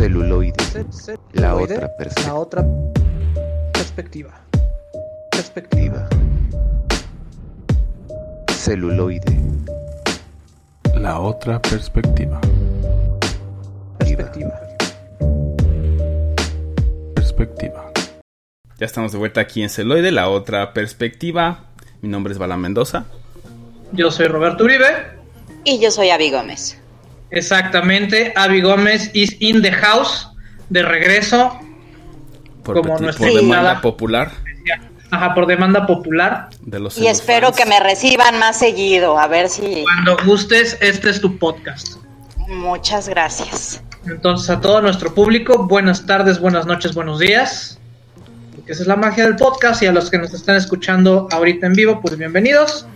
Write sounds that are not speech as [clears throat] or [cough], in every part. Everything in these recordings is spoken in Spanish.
Celuloide. La otra perspectiva. La otra perspectiva. Perspectiva. Celuloide. La otra perspectiva. Perspectiva. Perspectiva. Ya estamos de vuelta aquí en Celoide, la otra perspectiva. Mi nombre es Bala Mendoza. Yo soy Roberto Uribe. Y yo soy Avi Gómez. Exactamente, Avi Gómez is in the house, de regreso, Por, Como peti- nuestra por demanda popular ajá, por demanda popular. de los Y espero fans. que me reciban más seguido, a ver si... Cuando gustes, este es tu podcast. Muchas gracias. Entonces, a todo nuestro público, buenas tardes, buenas noches, buenos días. Porque esa es la magia del podcast. Y a los que nos están escuchando ahorita en vivo, pues bienvenidos.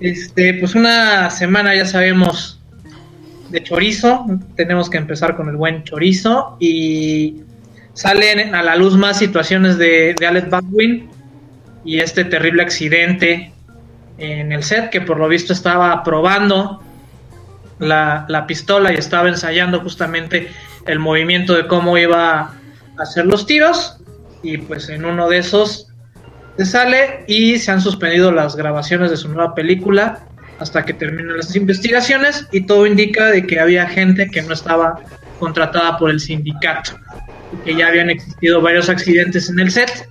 Este, pues una semana, ya sabemos, de chorizo. Tenemos que empezar con el buen chorizo. Y salen a la luz más situaciones de, de Alec Baldwin y este terrible accidente en el set que por lo visto estaba probando la, la pistola y estaba ensayando justamente el movimiento de cómo iba a hacer los tiros y pues en uno de esos se sale y se han suspendido las grabaciones de su nueva película hasta que terminen las investigaciones y todo indica de que había gente que no estaba contratada por el sindicato que ya habían existido varios accidentes en el set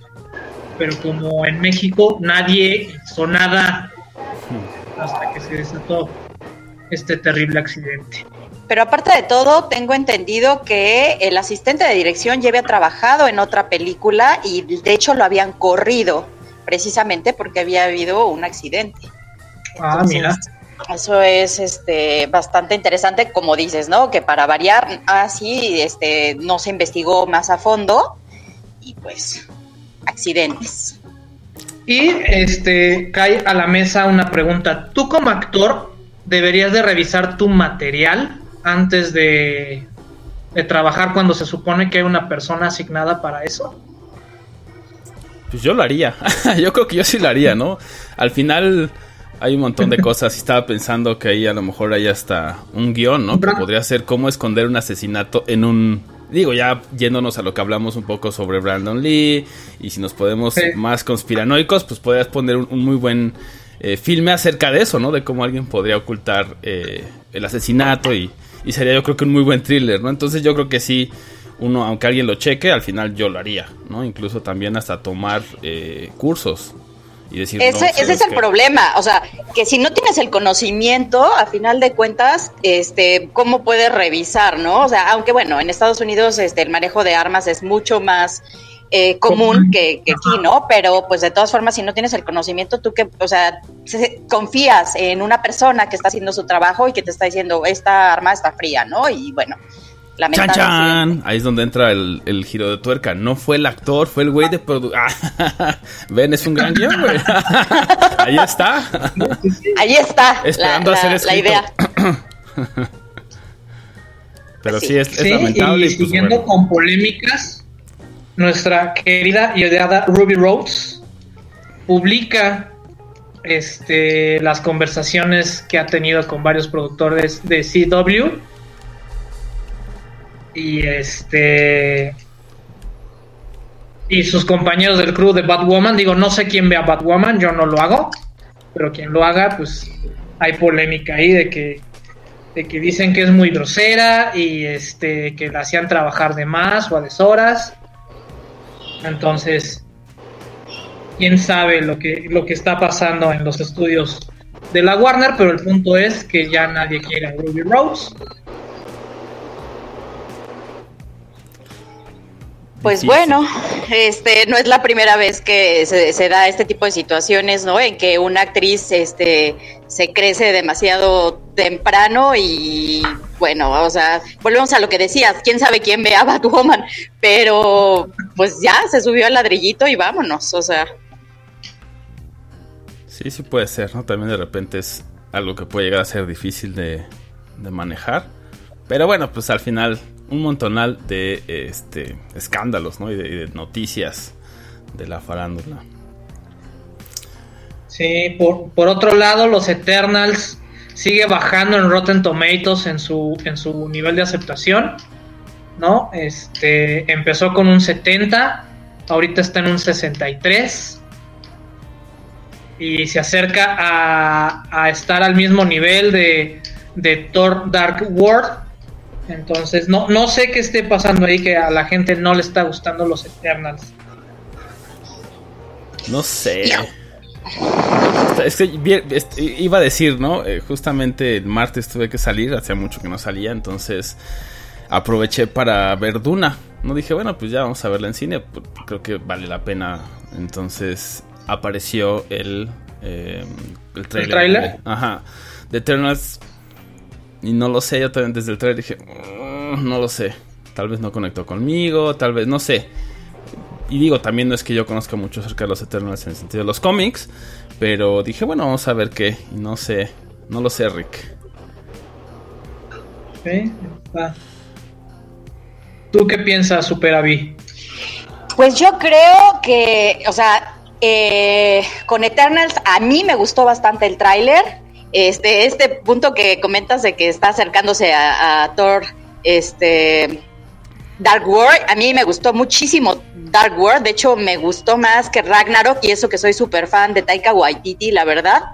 pero como en México nadie hizo nada hasta que se desató este terrible accidente. Pero aparte de todo, tengo entendido que el asistente de dirección ya había trabajado en otra película y de hecho lo habían corrido precisamente porque había habido un accidente. Ah, Entonces, mira. Eso es este bastante interesante, como dices, ¿no? Que para variar, así este, no se investigó más a fondo y pues accidentes. Y este cae a la mesa una pregunta. ¿Tú como actor deberías de revisar tu material antes de, de trabajar cuando se supone que hay una persona asignada para eso? Pues yo lo haría. [laughs] yo creo que yo sí lo haría, ¿no? Al final hay un montón de cosas. Estaba pensando que ahí a lo mejor hay hasta un guion, ¿no? Que podría ser cómo esconder un asesinato en un. Digo, ya yéndonos a lo que hablamos un poco sobre Brandon Lee. Y si nos podemos Sí. más conspiranoicos, pues podrías poner un, un muy buen eh, filme acerca de eso, ¿no? De cómo alguien podría ocultar eh, el asesinato. Y, y sería, yo creo que un muy buen thriller, ¿no? Entonces yo creo que sí uno, aunque alguien lo cheque, al final yo lo haría, ¿no? Incluso también hasta tomar eh, cursos y decir... Ese, no, ese ¿sabes es el problema, o sea, que si no tienes el conocimiento, a final de cuentas, este, ¿cómo puedes revisar, no? O sea, aunque bueno, en Estados Unidos este, el manejo de armas es mucho más eh, común Común. que, que aquí, ¿no? Pero pues de todas formas, si no tienes el conocimiento, tú que, o sea, se- confías en una persona que está haciendo su trabajo y que te está diciendo, esta arma está fría, ¿no? Y bueno, ¡Chan, chan! Ahí es donde entra el, el giro de tuerca. No fue el actor, fue el güey de produ... [laughs] Ah, Ven, es un gran guion, güey. [laughs] Ahí está. Ahí está Esperando la, la- la escrito. idea. [coughs] Pero Sí. sí, es, es Sí, lamentable. y y pues, siguiendo bueno. con polémicas, nuestra querida y odiada Ruby Rhodes publica este, las conversaciones que ha tenido con varios productores de CW. Y este. Y sus compañeros del crew de Batwoman. Digo, no sé quién vea Batwoman, yo no lo hago. Pero quien lo haga, pues hay polémica ahí de que de que dicen que es muy grosera y este que la hacían trabajar de más o a deshoras. Entonces, quién sabe lo que lo que está pasando en los estudios de la Warner, pero el punto es que ya nadie quiere a Ruby Rose. Pues Sí, bueno, este no es la primera vez que se, se da este tipo de situaciones, ¿no? En que una actriz este se crece demasiado temprano y bueno, o sea, volvemos a lo que decías, quién sabe quién ve a [laughs] Batwoman, pero pues ya se subió al ladrillito y vámonos, o sea, Sí, sí puede ser, ¿no? También de repente es algo que puede llegar a ser difícil de, de manejar. Pero bueno, pues al final un montonal de este escándalos, ¿no? Y de, noticias de la farándula. Sí, por, por otro lado, los Eternals sigue bajando en Rotten Tomatoes en su, en su nivel de aceptación. ¿no? Este, empezó con un 70, ahorita está en un 63 y se acerca a, a estar al mismo nivel de, de Thor Dark World. Entonces, no, no sé qué esté pasando ahí que a la gente no le está gustando los Eternals. No sé. Es que bien, iba a decir, ¿no? Eh, justamente el martes tuve que salir, hacía mucho que no salía, entonces aproveché para ver Duna. No dije, bueno, pues ya vamos a verla en cine, pues, creo que vale la pena. Entonces apareció el, eh, el trailer. ¿El tráiler? Ajá. De Eternals. Y no lo sé, yo también desde el trailer dije, "Mm, no lo sé. Tal vez no conectó conmigo, tal vez, no sé. Y digo, también no es que yo conozca mucho acerca de los Eternals en el sentido de los cómics. Pero dije, bueno, vamos a ver qué. Y no sé, no lo sé, Rick. ¿Tú qué piensas, Super Avi? Pues yo creo que, o sea, eh, con Eternals a mí me gustó bastante el tráiler. Este, este punto que comentas de que está acercándose a, Thor, este, Dark World, a mí me gustó muchísimo Dark World, de hecho me gustó más que Ragnarok y eso que soy súper fan de Taika Waititi, la verdad.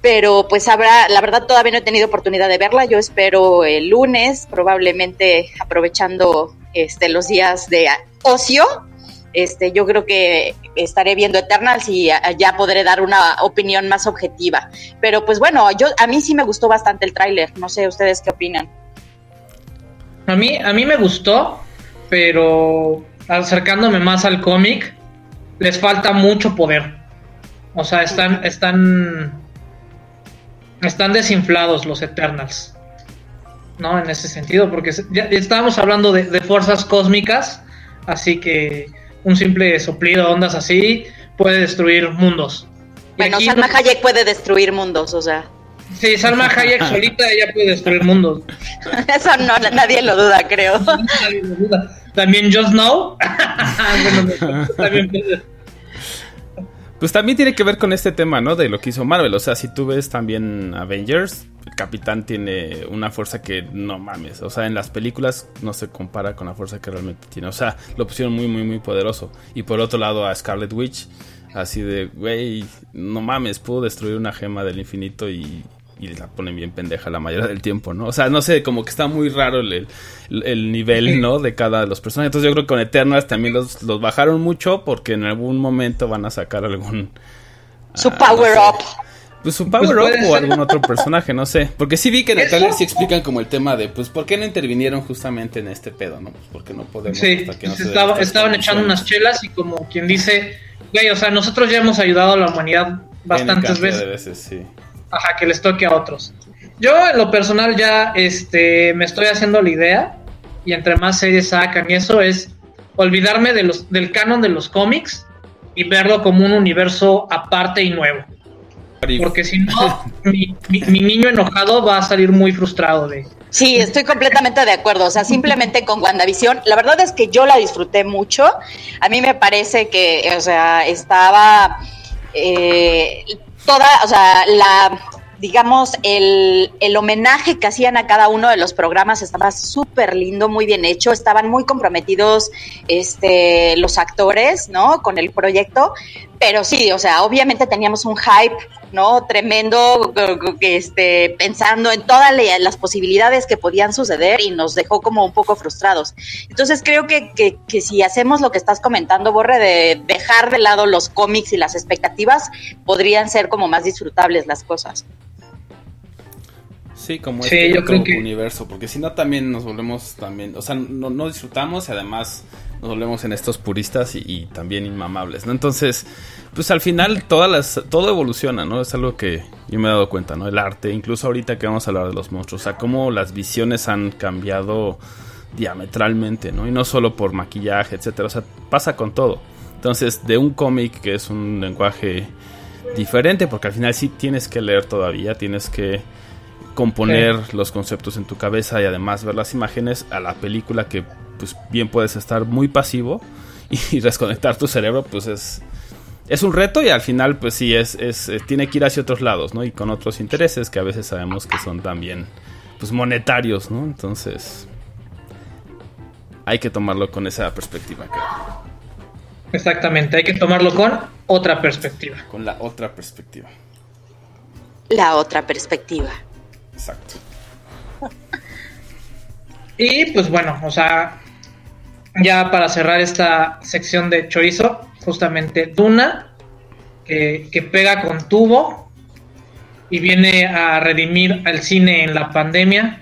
Pero pues habrá, la verdad todavía no he tenido oportunidad de verla, yo espero el lunes, probablemente aprovechando este, los días de ocio, este, yo creo que estaré viendo Eternals y ya, podré dar una opinión más objetiva. Pero pues bueno, yo a mí sí me gustó bastante el tráiler, no sé ustedes qué opinan. A mí, a mí me gustó, pero acercándome más al cómic, les falta mucho poder. O sea, están, están, están desinflados los Eternals. ¿No? En ese sentido, porque estábamos hablando de fuerzas cósmicas, así que un simple soplido de ondas así puede destruir mundos. Bueno, aquí Salma Hayek puede destruir mundos, o sea, Sí, Salma Hayek [laughs] solita ella puede destruir mundos. [laughs] eso no, nadie lo duda, creo. [laughs] Nadie lo duda. También Just Know. Bueno, también puede- Pues también tiene que ver con este tema, ¿no? De lo que hizo Marvel. O sea, si tú ves también Avengers, el Capitán tiene una fuerza que no mames. O sea, en las películas no se compara con la fuerza que realmente tiene. O sea, lo pusieron muy, muy, muy poderoso. Y por otro lado a Scarlet Witch, así de, güey, no mames, pudo destruir una gema del infinito y, y la ponen bien pendeja la mayoría del tiempo, ¿no? O sea, no sé, como que está muy raro el, el, el nivel, ¿no? De cada de los personajes. Entonces yo creo que con Eternals también los, los bajaron mucho porque en algún momento van a sacar algún... Su ah, power no sé. up. Pues un power Pues up o ser. algún otro personaje, no sé. Porque sí vi que en el trailer sí explican como el tema de, pues, ¿por qué no intervinieron justamente en este pedo, no? Pues porque no podemos Sí, hasta que no se estaban echando unas chelas y como quien dice, güey, o sea, nosotros ya hemos ayudado a la humanidad bastantes veces. de veces, sí. Ajá, que les toque a otros. Yo en lo personal ya este me estoy haciendo la idea y entre más series sacan y eso es olvidarme de los del canon de los cómics y verlo como un universo aparte y nuevo. Porque si no, [laughs] mi, mi- mi niño enojado va a salir muy frustrado de... Sí, estoy completamente de acuerdo. O sea, simplemente con WandaVision, la verdad es que yo la disfruté mucho. A mí me parece que, o sea, estaba eh, toda, o sea, la, digamos, el, el homenaje que hacían a cada uno de los programas estaba súper lindo, muy bien hecho. Estaban muy comprometidos este, los actores, ¿no? Con el proyecto. Pero sí, o sea, obviamente teníamos un hype, ¿no? Tremendo, este, pensando en todas las posibilidades que podían suceder y nos dejó como un poco frustrados. Entonces creo que, que si hacemos lo que estás comentando, Borre, de dejar de lado los cómics y las expectativas, podrían ser como más disfrutables las cosas. Sí, como Sí, este yo creo otro que- universo, porque si no también nos volvemos también, o sea, no, no disfrutamos y además nos volvemos en estos puristas y, y también inmamables, ¿no? Entonces, pues al final todas las, todo evoluciona, ¿no? Es algo que yo me he dado cuenta, ¿no? El arte, incluso ahorita que vamos a hablar de los monstruos, o sea, cómo las visiones han cambiado diametralmente, ¿no? Y no solo por maquillaje, etcétera, o sea, pasa con todo. Entonces, de un cómic que es un lenguaje diferente, porque al final sí tienes que leer todavía, tienes que componer los conceptos en tu cabeza y además ver las imágenes a la película que pues bien puedes estar muy pasivo [laughs] y desconectar tu cerebro pues es es un reto y al final pues sí es, es eh, tiene que ir hacia otros lados no y con otros intereses que a veces sabemos que son también pues monetarios no entonces hay que tomarlo con esa perspectiva, creo. Exactamente, hay que tomarlo con otra perspectiva. Con la otra perspectiva. La otra perspectiva. Exacto. [laughs] Y pues bueno, o sea, ya para cerrar esta sección de chorizo, justamente Duna, que, que pega con tubo y viene a redimir al cine en la pandemia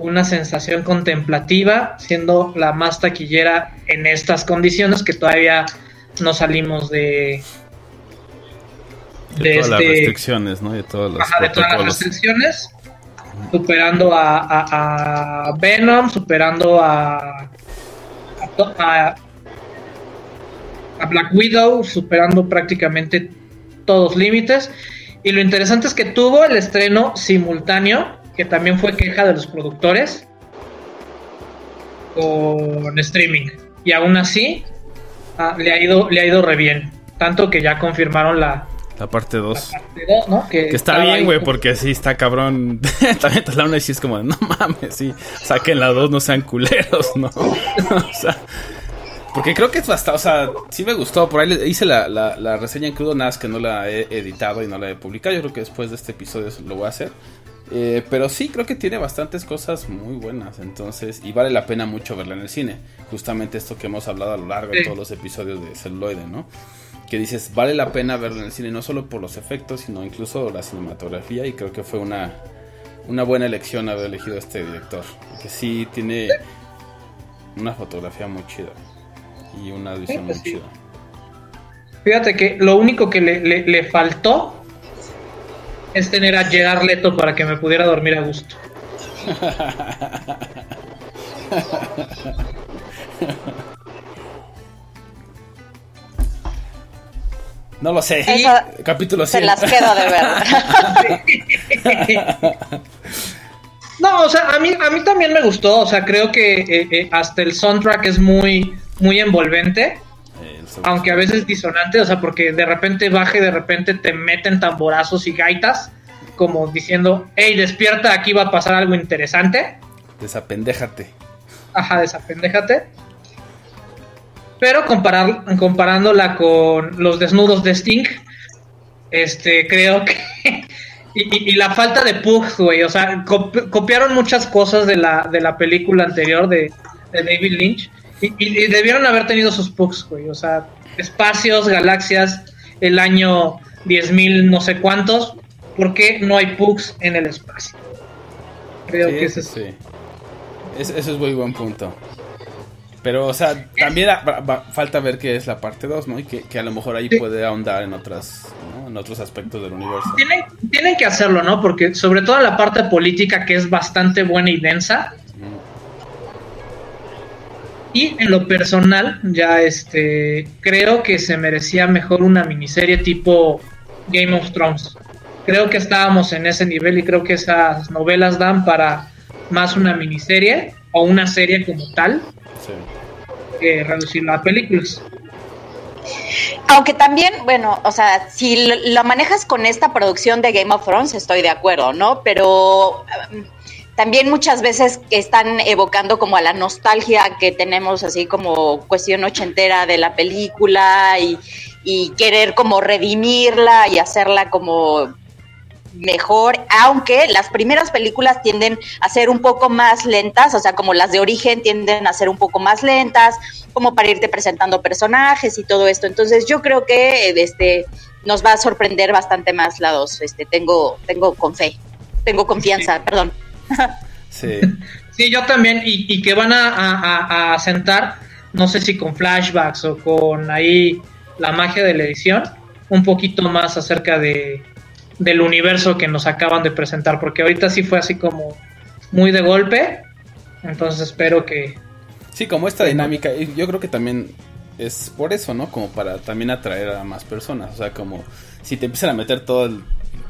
una sensación contemplativa, siendo la más taquillera en estas condiciones que todavía no salimos de De, todas las este- restricciones, ¿no? De todos los Ajá, de todas las restricciones, superando a, Venom, superando a, a- a Black Widow, superando prácticamente todos límites. Y lo interesante es que tuvo el estreno simultáneo, que también fue queja de los productores, con streaming. Y aún así, ah, le, ha ido, le ha ido re bien. Tanto que ya confirmaron la, La parte 2. parte 2, ¿no? Que está bien, güey, porque sí está cabrón. [laughs] También la una y sí es como, no mames, sí. Saquen la 2, no sean culeros, ¿no? [laughs] o sea. Porque creo que es bastante, o sea, sí me gustó. Por ahí le- hice la, la, la reseña en crudo, nada más que no la he editado y no la he publicado. Yo creo que después de este episodio lo voy a hacer. Eh, pero sí, creo que tiene bastantes cosas muy buenas. Entonces, y vale la pena mucho verla en el cine. Justamente esto que hemos hablado a lo largo de todos los episodios de Celuloide, ¿no? Que dices, vale la pena verla en el cine, no solo por los efectos, sino incluso la cinematografía. Y creo que fue una, una buena elección haber elegido a este director. Que sí tiene una fotografía muy chida. Y una visión pues muy sí. chida. Fíjate que lo único que le, le- le faltó es tener a Gerard Leto para que me pudiera dormir a gusto. [laughs] No lo sé. Capítulo se 100. las quedo de ver. [laughs] No, o sea, a mí, a mí también me gustó. O sea, creo que eh, eh, hasta el soundtrack es muy, muy envolvente. Eh. Aunque a veces disonante, o sea, porque de repente baja y de repente te meten tamborazos y gaitas, como diciendo, hey, despierta, aquí va a pasar algo interesante. Desapendéjate. Ajá, desapendéjate. Pero comparar, comparándola con los desnudos de Sting, este, creo que. [laughs] y, la falta de pugs, güey. O sea, copi- copiaron muchas cosas de la, de la película anterior de, de David Lynch. Y, debieron haber tenido sus pugs, güey. O sea, espacios, galaxias, el año 10.000, no sé cuántos. ¿Por qué no hay pugs en el espacio? Creo Sí, que ese es. sí. Es- eso es muy buen punto. Pero, o sea, también a- va- va- falta ver qué es la parte 2, ¿no? Y que, que a lo mejor ahí Sí. puede ahondar en otras, ¿no? En otros aspectos del universo. Tienen, tienen que hacerlo, ¿no? Porque sobre todo la parte política que es bastante buena y densa. Y en lo personal, ya este, creo que se merecía mejor una miniserie tipo Game of Thrones. Creo que estábamos en ese nivel y creo que esas novelas dan para más una miniserie o una serie como tal Sí. que reducirla a películas. Aunque también, bueno, o sea, si lo, lo manejas con esta producción de Game of Thrones, estoy de acuerdo, ¿no? Pero um, también muchas veces están evocando como a la nostalgia que tenemos así como cuestión ochentera de la película y, y querer como redimirla y hacerla como mejor, aunque las primeras películas tienden a ser un poco más lentas, o sea, como las de origen tienden a ser un poco más lentas, como para irte presentando personajes y todo esto. Entonces, yo creo que este nos va a sorprender bastante más la 2. Este, tengo tengo con fe. Tengo confianza, perdón. [laughs] Sí. Sí, yo también, y, y que van a, a, a sentar, no sé si con flashbacks o con ahí la magia de la edición, un poquito más acerca de del universo que nos acaban de presentar, porque ahorita sí fue así como muy de golpe, entonces espero que... Sí, como esta dinámica, y yo creo que también es por eso, ¿no? Como para también atraer a más personas. O sea, como si te empiezan a meter toda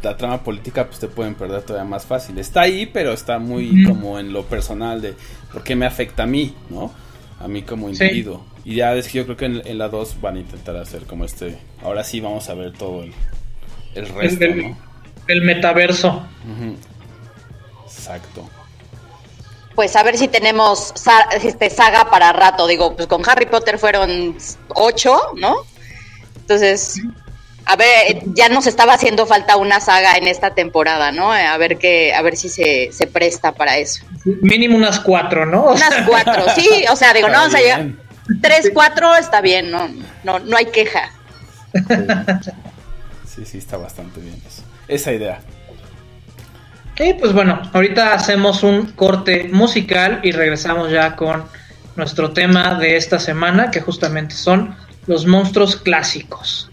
la trama política, pues te pueden perder todavía más fácil. Está ahí, pero está muy como en lo personal de por qué me afecta a mí, ¿no? A mí como Sí. individuo. Y ya es que yo creo que en, en la 2 van a intentar hacer como este. Ahora sí vamos a ver todo el, el resto, el- ¿no? el metaverso. Exacto. pues a ver si tenemos este, saga para rato. Digo, pues con Harry Potter fueron ocho, ¿no? Entonces, a ver, ya nos estaba haciendo falta una saga en esta temporada, ¿no? Eh, A ver qué, a ver si se, se presta para eso. Mínimo unas cuatro, ¿no? O sea, Unas cuatro, sí, o sea, digo, no Está vamos a llegar. bien. Tres, cuatro está bien, no, no, no hay queja. Sí, sí, está bastante bien eso. Esa idea. Y pues bueno, ahorita hacemos un corte musical y regresamos ya con nuestro tema de esta semana, que justamente son los monstruos clásicos.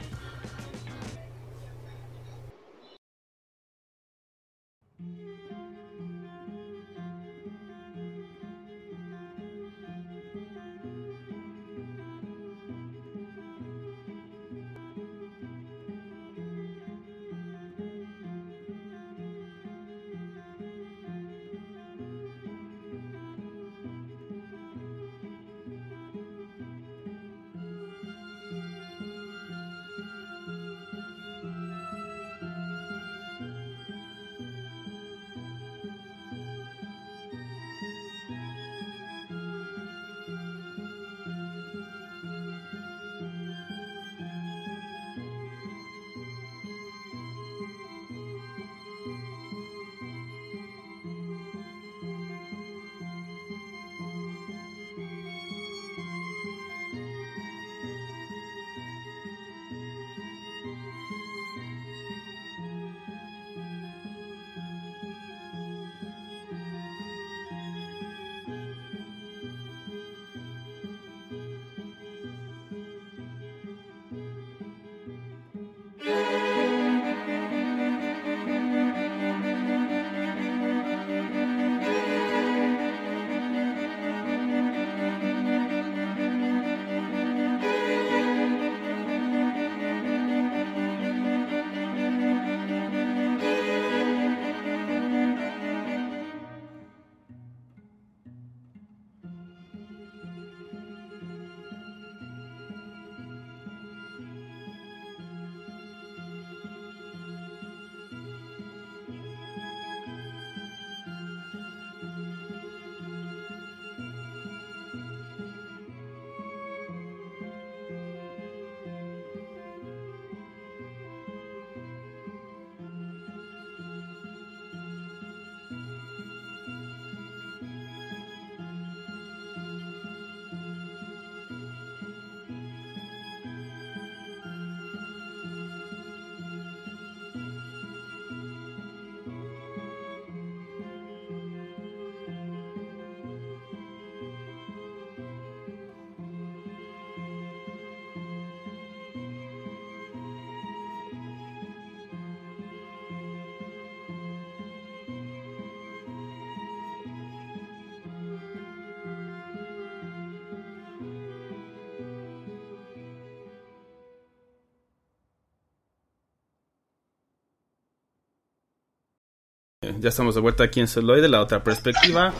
Ya estamos de vuelta aquí en Celoide, la otra perspectiva.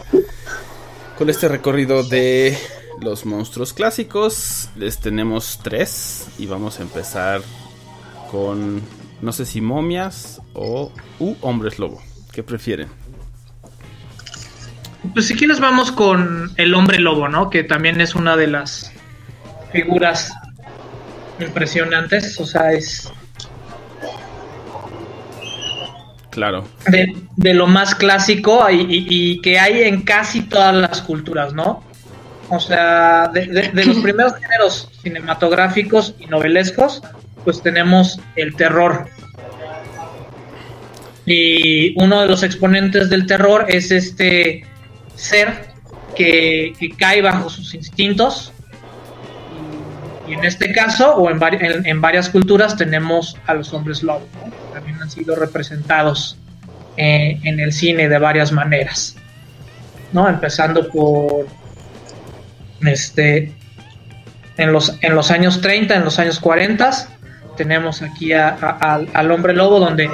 Con este recorrido de los monstruos clásicos, les tenemos tres y vamos a empezar con, no sé si momias o u hombres lobo. ¿Qué prefieren? Pues si quieres vamos con el hombre lobo, ¿no? Que también es una de las figuras impresionantes, o sea, es Claro, de, de lo más clásico y, y- y que hay en casi todas las culturas, ¿no? O sea, de, de- de los [laughs] primeros géneros cinematográficos y novelescos, pues tenemos el terror. Y uno de los exponentes del terror es este ser que, que cae bajo sus instintos. Y en este caso, o en, en- en varias culturas, tenemos a los hombres lobo, ¿no? que también han sido representados eh, en el cine de varias maneras. ¿no? Empezando por este en los, en los años 30, en los años 40, tenemos aquí a- al hombre lobo donde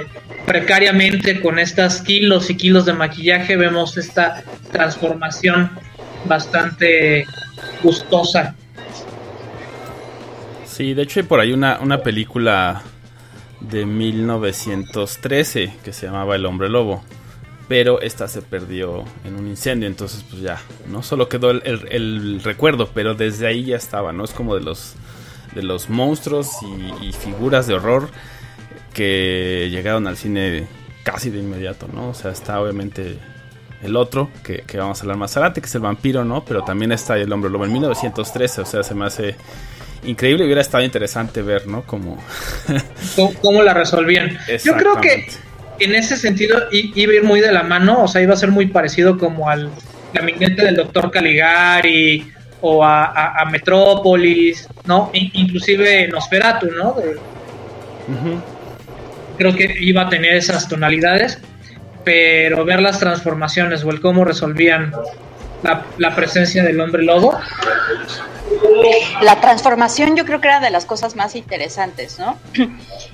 precariamente con estas kilos y kilos de maquillaje vemos esta transformación bastante gustosa. Sí, de hecho hay por ahí una, una película de 1913 que se llamaba El hombre lobo. pero esta se perdió en un incendio, entonces pues ya, no solo quedó el, recuerdo, pero desde ahí ya estaba, ¿no? Es como de los, de los monstruos y, y figuras de horror que llegaron al cine casi de inmediato, ¿no? O sea, está obviamente el otro, que, que vamos a hablar más adelante, que es el vampiro, ¿no? Pero también está el hombre lobo en 1913, o sea, se me hace increíble, hubiera estado interesante ver, ¿no? Como... [laughs] ¿Cómo, cómo la resolvían? Yo creo que en ese sentido iba a ir muy de la mano, o sea, iba a ser muy parecido como al gabinete del doctor Caligari o a, a- a Metrópolis, ¿no? In- inclusive Nosferatu, ¿no? De- Ujú. creo que iba a tener esas tonalidades, pero ver las transformaciones o el cómo resolvían la, presencia del hombre lobo, La transformación yo creo que era de las cosas más interesantes, ¿no? [clears throat]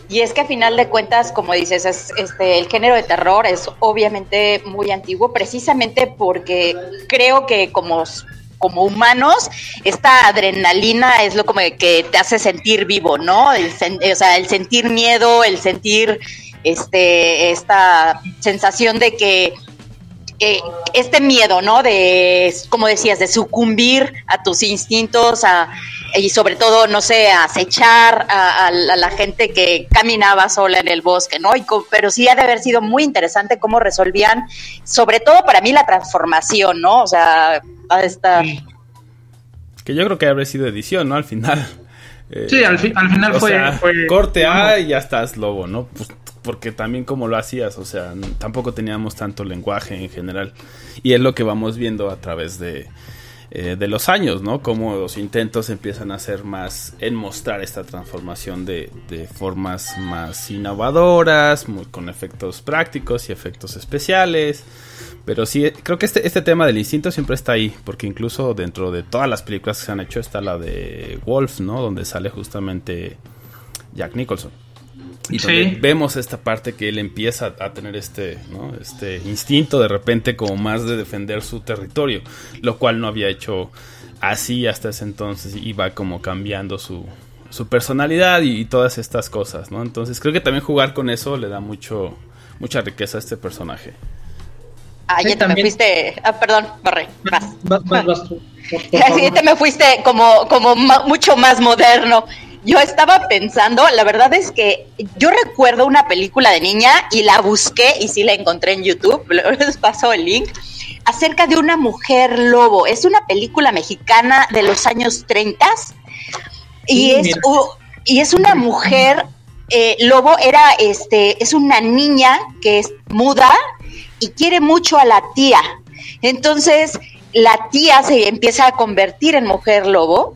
Y es que a final de cuentas, como dices, es, este, el género de terror es obviamente muy antiguo, precisamente porque creo que como, como humanos, esta adrenalina es lo como que te hace sentir vivo, ¿no? El sen- o sea, el sentir miedo, el sentir este, esta sensación de que eh, este miedo, ¿no? De, como decías, de sucumbir a tus instintos a, y sobre todo, no sé, a acechar a, a la a la gente que caminaba sola en el bosque, ¿no? Y pero sí ha de haber sido muy interesante cómo resolvían, sobre todo para mí, la transformación, ¿no? O sea, ha de estar... Que yo creo que habría sido edición, ¿no? Al final. Eh, Sí, al, fi- al final o fue, sea, fue- corte A y ya estás lobo, ¿no? Pues porque también como lo hacías, o sea, tampoco teníamos tanto lenguaje en general. Y es lo que vamos viendo a través de, eh, de los años, ¿no? Como los intentos empiezan a hacer más en mostrar esta transformación de, de formas más innovadoras, con efectos prácticos y efectos especiales. Pero sí, creo que este, este tema del instinto siempre está ahí, porque incluso dentro de todas las películas que se han hecho está la de Wolf, ¿no? Donde sale justamente Jack Nicholson. Y donde Sí. vemos esta parte que él empieza a tener este, ¿no? este instinto de repente como más de defender su territorio, lo cual no había hecho así hasta ese entonces y va como cambiando su, su personalidad y, y todas estas cosas, ¿no? Entonces creo que también jugar con eso le da mucho mucha riqueza a este personaje. Ah, Sí, ya te me también- fuiste... Ah, perdón, Barre, vas. Vas- vas- vas tú, por- por [laughs] Así te me fuiste como, como ma- mucho más moderno. Yo estaba pensando, la verdad es que yo recuerdo una película de niña y la busqué y sí la encontré en YouTube, [laughs] les paso el link, acerca de una mujer lobo. Es una película mexicana de los años 30 y, Sí, es, mira. u- y es una mujer, eh, lobo era, este, es una niña que es muda y quiere mucho a la tía. Entonces, la tía se empieza a convertir en mujer lobo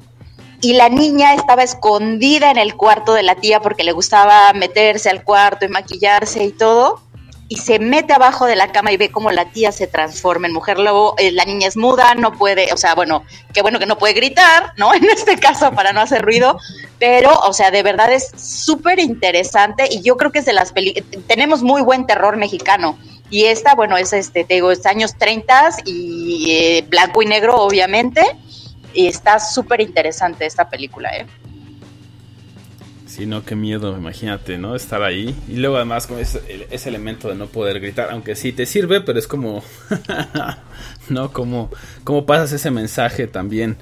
y la niña estaba escondida en el cuarto de la tía porque le gustaba meterse al cuarto y maquillarse y todo. Y se mete abajo de la cama y ve cómo la tía se transforma en mujer lobo. Eh, la niña es muda, no puede, o sea, bueno, qué bueno que no puede gritar, ¿no? [laughs] En este caso, para no hacer ruido. Pero, o sea, de verdad es súper interesante y yo creo que es de las películas. Tenemos muy buen terror mexicano. Y esta, bueno, es este, te digo, es años 30 y eh, blanco y negro, obviamente. Y está súper interesante esta película, ¿eh? Sí, no, qué miedo, imagínate, ¿no? Estar ahí. Y luego además con ese, ese elemento de no poder gritar, aunque sí te sirve, pero es como, [laughs] ¿no? Como, como pasas ese mensaje también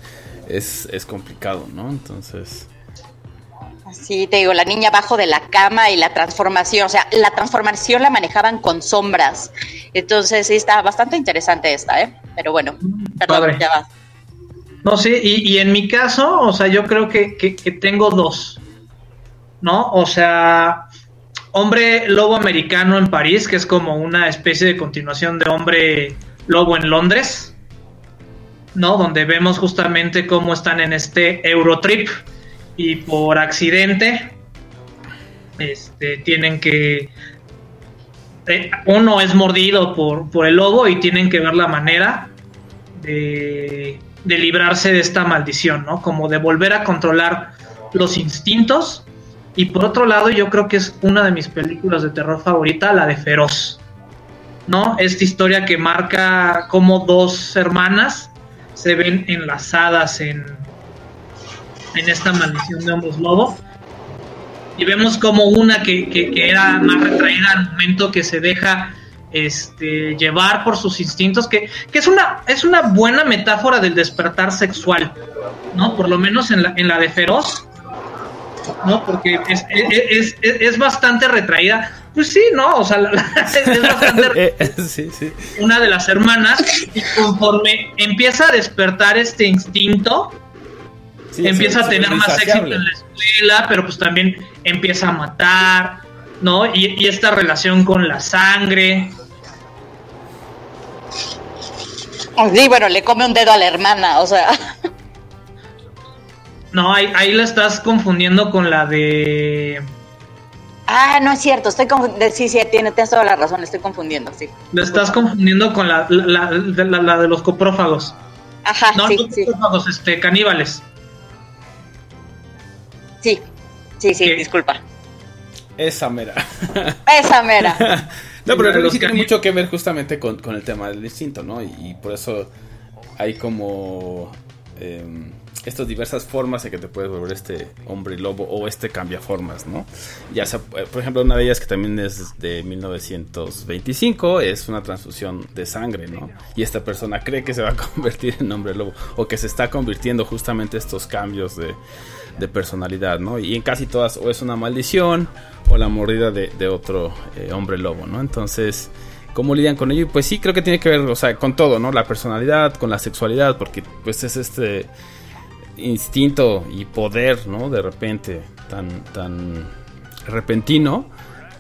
es, es complicado, ¿no? Entonces, Sí, te digo, la niña abajo de la cama y la transformación, o sea, la transformación la manejaban con sombras. Entonces, sí, está bastante interesante esta, ¿eh? Pero bueno, perdón, Padre. ya vas. No, sí, y, y en mi caso, o sea, yo creo que, que- tengo dos, ¿no? O sea, Hombre Lobo Americano en París, que es como una especie de continuación de Hombre Lobo en Londres, ¿no? Donde vemos justamente cómo están en este Eurotrip y por accidente este, tienen que... eh, uno es mordido por, por el lobo y tienen que ver la manera de, de librarse de esta maldición, ¿no? Como de volver a controlar los instintos. Y por otro lado, yo creo que es una de mis películas de terror favorita, la de Feroz. ¿No? Esta historia que marca cómo dos hermanas se ven enlazadas en, en esta maldición de hombres lobo. Y vemos como una que, que- que era más retraída al momento que se deja este, llevar por sus instintos, que, que, es, una, es una buena metáfora del despertar sexual, ¿no? Por lo menos en la, en la de Feroz, ¿no? Porque es, es, es, es bastante retraída. Pues sí, ¿no? O sea, la, la, [laughs] es bastante [laughs] Eh, sí, sí. una de las hermanas y conforme empieza a despertar este instinto, Sí, empieza a tener más éxito en la escuela, pero pues también empieza a matar, ¿no? Y, y esta relación con la sangre. Sí, bueno, le come un dedo a la hermana, o sea. No, ahí, ahí la estás confundiendo con la de. Ah, no es cierto, estoy confundiendo. Sí, sí, tiene, tienes toda la razón, estoy confundiendo, sí. La estás confundiendo con la, la, la- la- la de los coprófagos. Ajá, No, sí, no sí, coprófagos, este, caníbales. sí. Sí, sí, ¿Qué? disculpa. Esa mera. Esa mera. [laughs] No, pero creo que sí tiene mucho que ver justamente con, con el tema del instinto, ¿no? Y, y por eso hay como em, estas diversas formas en que te puedes volver este hombre lobo o este cambiaformas, ¿no? Ya sea, eh, por ejemplo, una de ellas que también es de 1925 es una transfusión de sangre, ¿no? Y esta persona cree que se va a [laughs] convertir en hombre lobo o que se está convirtiendo justamente estos cambios de, de personalidad, ¿no? Y en casi todas o es una maldición o la mordida de, de otro eh, hombre lobo, ¿no? Entonces, ¿cómo lidian con ello? Pues sí, creo que tiene que ver, o sea, con todo, ¿no? La personalidad, con la sexualidad, porque pues es este instinto y poder, ¿no? De repente, tan, tan repentino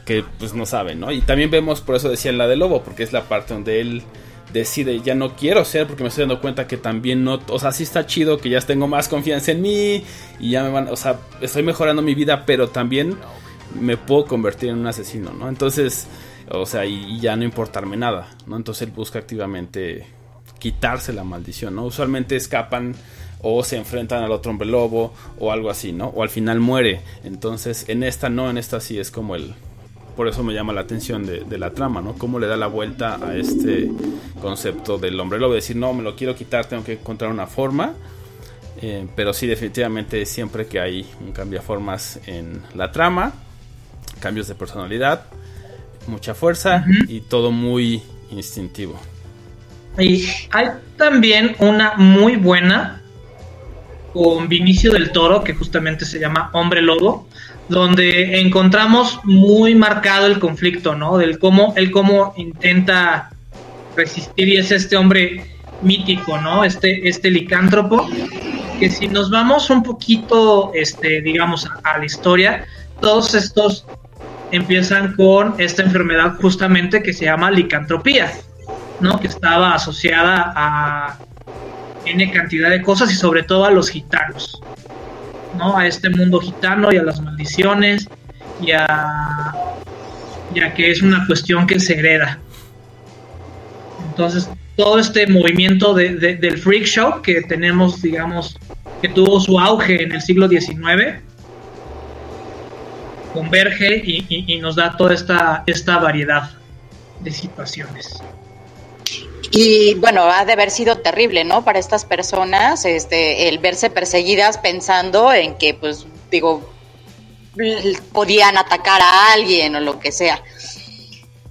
que pues no saben, ¿no? Y también vemos, por eso decía la de lobo, porque es la parte donde él decide, ya no quiero ser, porque me estoy dando cuenta que también no, o sea, sí está chido que ya tengo más confianza en mí y ya me van, o sea, estoy mejorando mi vida, pero también me puedo convertir en un asesino, ¿no? Entonces, o sea, y, y ya no importarme nada, ¿no? Entonces él busca activamente quitarse la maldición, ¿no? Usualmente escapan o se enfrentan al otro hombre lobo o algo así, ¿no? O al final muere. Entonces, en esta no, en esta sí es como el... Por eso me llama la atención de, de la trama, ¿no? Cómo le da la vuelta a este concepto del hombre lobo. Decir, no, me lo quiero quitar, tengo que encontrar una forma. Eh, pero sí, definitivamente siempre que hay un cambiaformas en la trama, cambios de personalidad, mucha fuerza y todo muy instintivo. Y hay también una muy buena con Vinicio del Toro, que justamente se llama Hombre Lobo, donde encontramos muy marcado el conflicto, ¿no? Del cómo él cómo intenta resistir y es este hombre mítico, ¿no? Este, este licántropo, que si nos vamos un poquito, este, digamos, a, a la historia, todos estos empiezan con esta enfermedad justamente que se llama licantropía, ¿no? Que estaba asociada a N cantidad de cosas y sobre todo a los gitanos, ¿no? A este mundo gitano y a las maldiciones y a, y a que es una cuestión que se hereda. Entonces, todo este movimiento de, de- del freak show que tenemos, digamos, que tuvo su auge en el siglo XIX, converge y, y- y nos da toda esta, esta variedad de situaciones. Y bueno, ha de haber sido terrible, ¿no? Para estas personas, este, el verse perseguidas pensando en que, pues, digo, podían atacar a alguien o lo que sea.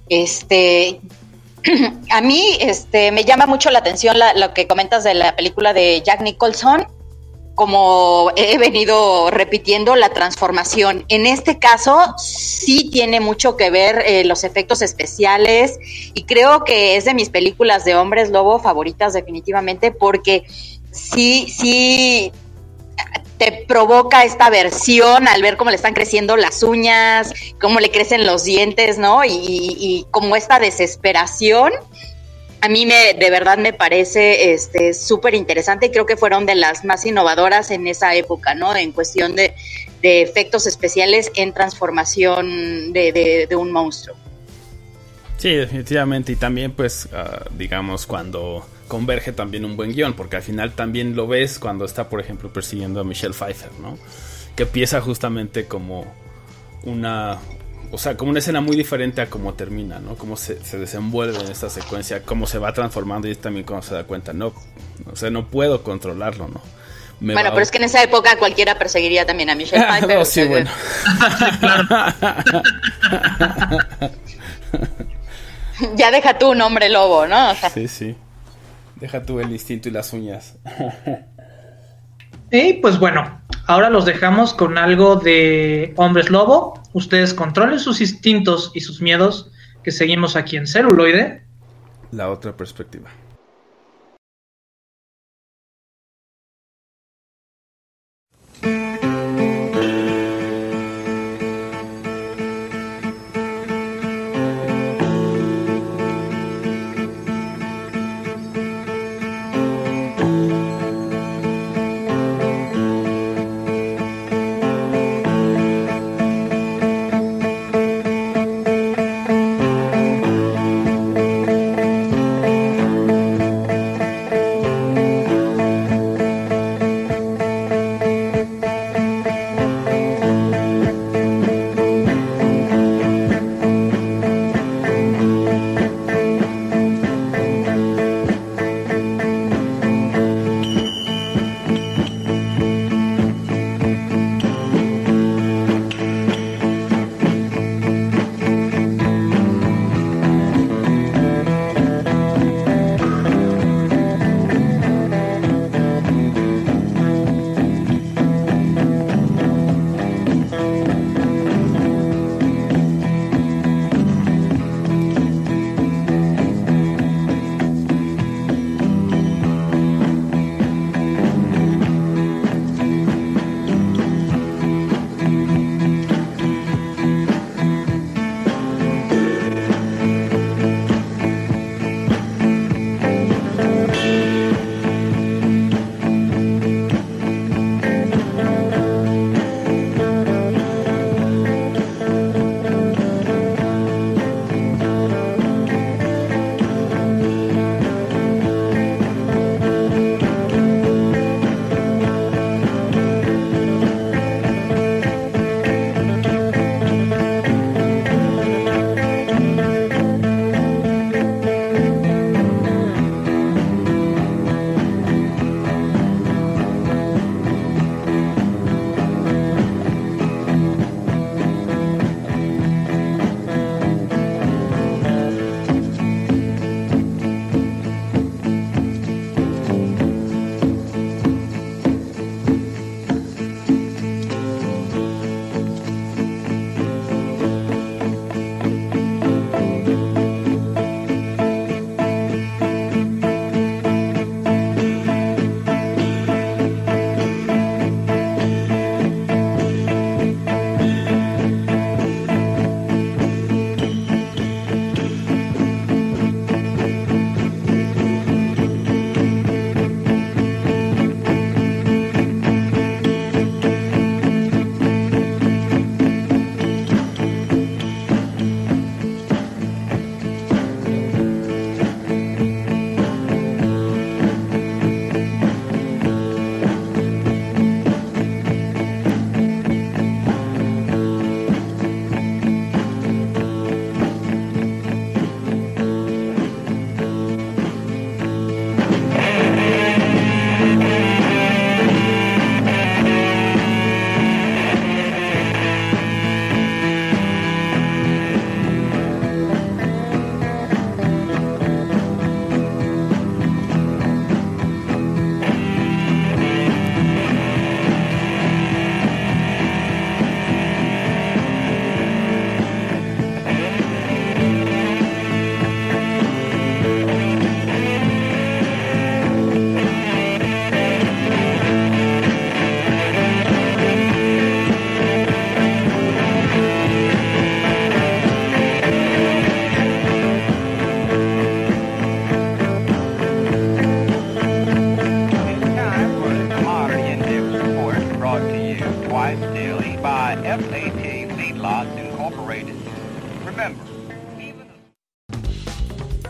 Este, [clears throat] a mí, este, me llama mucho la atención la- lo que comentas de la película de Jack Nicholson, como he venido repitiendo, la transformación. En este caso, sí tiene mucho que ver eh, los efectos especiales y creo que es de mis películas de hombres lobo favoritas definitivamente porque sí, sí te provoca esta versión al ver cómo le están creciendo las uñas, cómo le crecen los dientes, ¿no? Y, y- y como esta desesperación a mí me, de verdad me parece este súper interesante y creo que fueron de las más innovadoras en esa época, ¿no? En cuestión de, de efectos especiales en transformación de, de- un monstruo. Sí, definitivamente. Y también, pues, ah, digamos, cuando converge también un buen guion, porque al final también lo ves cuando está, por ejemplo, persiguiendo a Michelle Pfeiffer, ¿no? Que empieza justamente como una... O sea, como una escena muy diferente a cómo termina, ¿no? Cómo se, se desenvuelve en esta secuencia, cómo se va transformando y también cuando se da cuenta, no, o sea, no puedo controlarlo, ¿no? Me bueno, va- pero es que en esa época cualquiera perseguiría también a Michelle [laughs] Ah, Pfeiffer. no, o sí, bueno. [laughs] ya deja tú un hombre lobo, ¿no? O sea, Sí, sí. Deja tú el instinto y las uñas. Y pues bueno, ahora los dejamos con algo de hombres lobo. Ustedes controlen sus instintos y sus miedos, que seguimos aquí en celuloide. La otra perspectiva.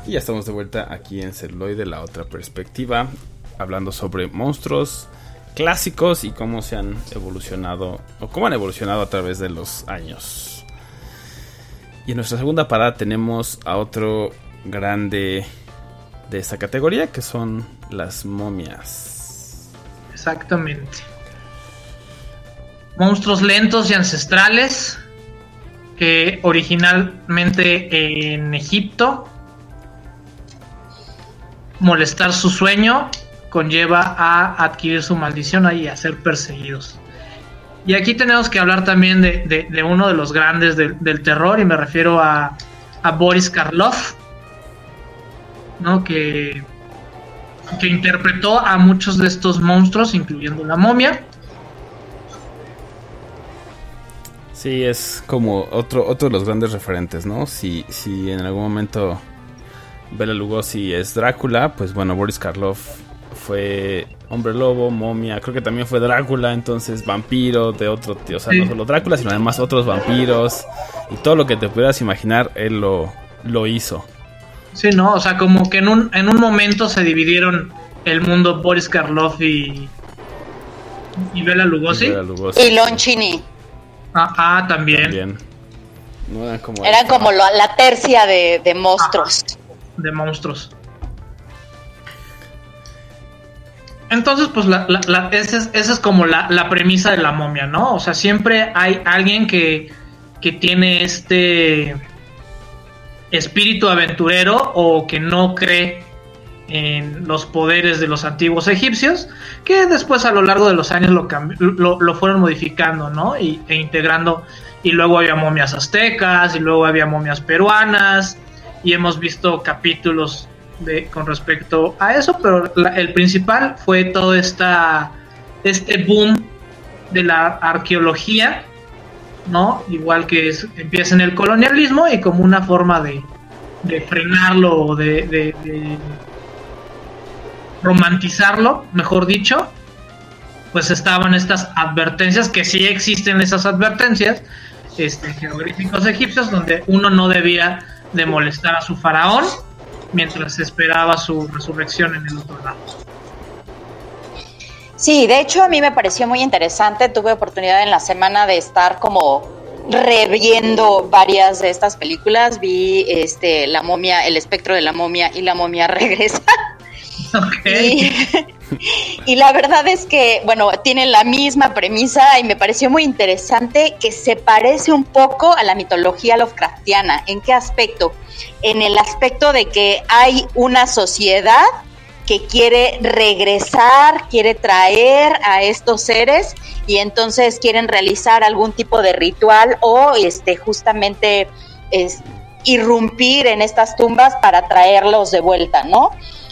Y ya estamos de vuelta aquí en Celuloide, la otra perspectiva, hablando sobre monstruos clásicos y cómo se han evolucionado o cómo han evolucionado a través de los años. Y en nuestra segunda parada tenemos a otro grande de esta categoría que son las momias. Exactamente. Monstruos lentos y ancestrales que originalmente en Egipto molestar su sueño conlleva a adquirir su maldición y a ser perseguidos. Y aquí tenemos que hablar también de, de, uno de los grandes del terror, y me refiero a, a Boris Karloff, ¿no? que, que interpretó a muchos de estos monstruos, incluyendo la momia. Sí, es como otro, otro de los grandes referentes, ¿no? Si, si en algún momento Bela Lugosi es Drácula, pues bueno, Boris Karloff fue hombre lobo, momia, creo que también fue Drácula, entonces vampiro de otro tío, o sea, no solo Drácula, sino además otros vampiros y todo lo que te pudieras imaginar, él lo, lo hizo. Sí, no, o sea, como que en un, en un momento se dividieron el mundo Boris Karloff y, y Bela Lugosi. Y, Lon Chini. Ah, ah, también. eran como, eran como la, tercia de, de monstruos. de monstruos. Entonces, pues la, la, esa, es, como la, la, premisa de la momia, ¿no? O sea, siempre hay alguien que, que tiene este espíritu aventurero o que no cree en los poderes de los antiguos egipcios, que después a lo largo de los años lo, lo, fueron modificando, ¿no? Y, e integrando, y luego había momias aztecas, y luego había momias peruanas, y hemos visto capítulos de, con respecto a eso, pero el principal fue todo esta, este boom de la arqueología ¿no? Igual que empieza en el colonialismo y como una forma de, de frenarlo de, romantizarlo, mejor dicho, pues estaban estas advertencias, que sí existen esas advertencias, este, geográficos egipcios, donde uno no debía de molestar a su faraón mientras esperaba su resurrección en el otro lado. Sí, de hecho a mí me pareció muy interesante. Tuve oportunidad en la semana de estar como reviendo varias de estas películas. Vi este La momia, El espectro de la momia y La momia [laughs] regresa. [laughs] [laughs] Y, la verdad es que, bueno, tienen la misma premisa y me pareció muy interesante que se parece un poco a la mitología Lovecraftiana. ¿En qué aspecto? En el aspecto de que hay una sociedad que quiere regresar, quiere traer a estos seres y entonces quieren realizar algún tipo de ritual o este justamente es, irrumpir en estas tumbas para traerlos de vuelta, ¿no?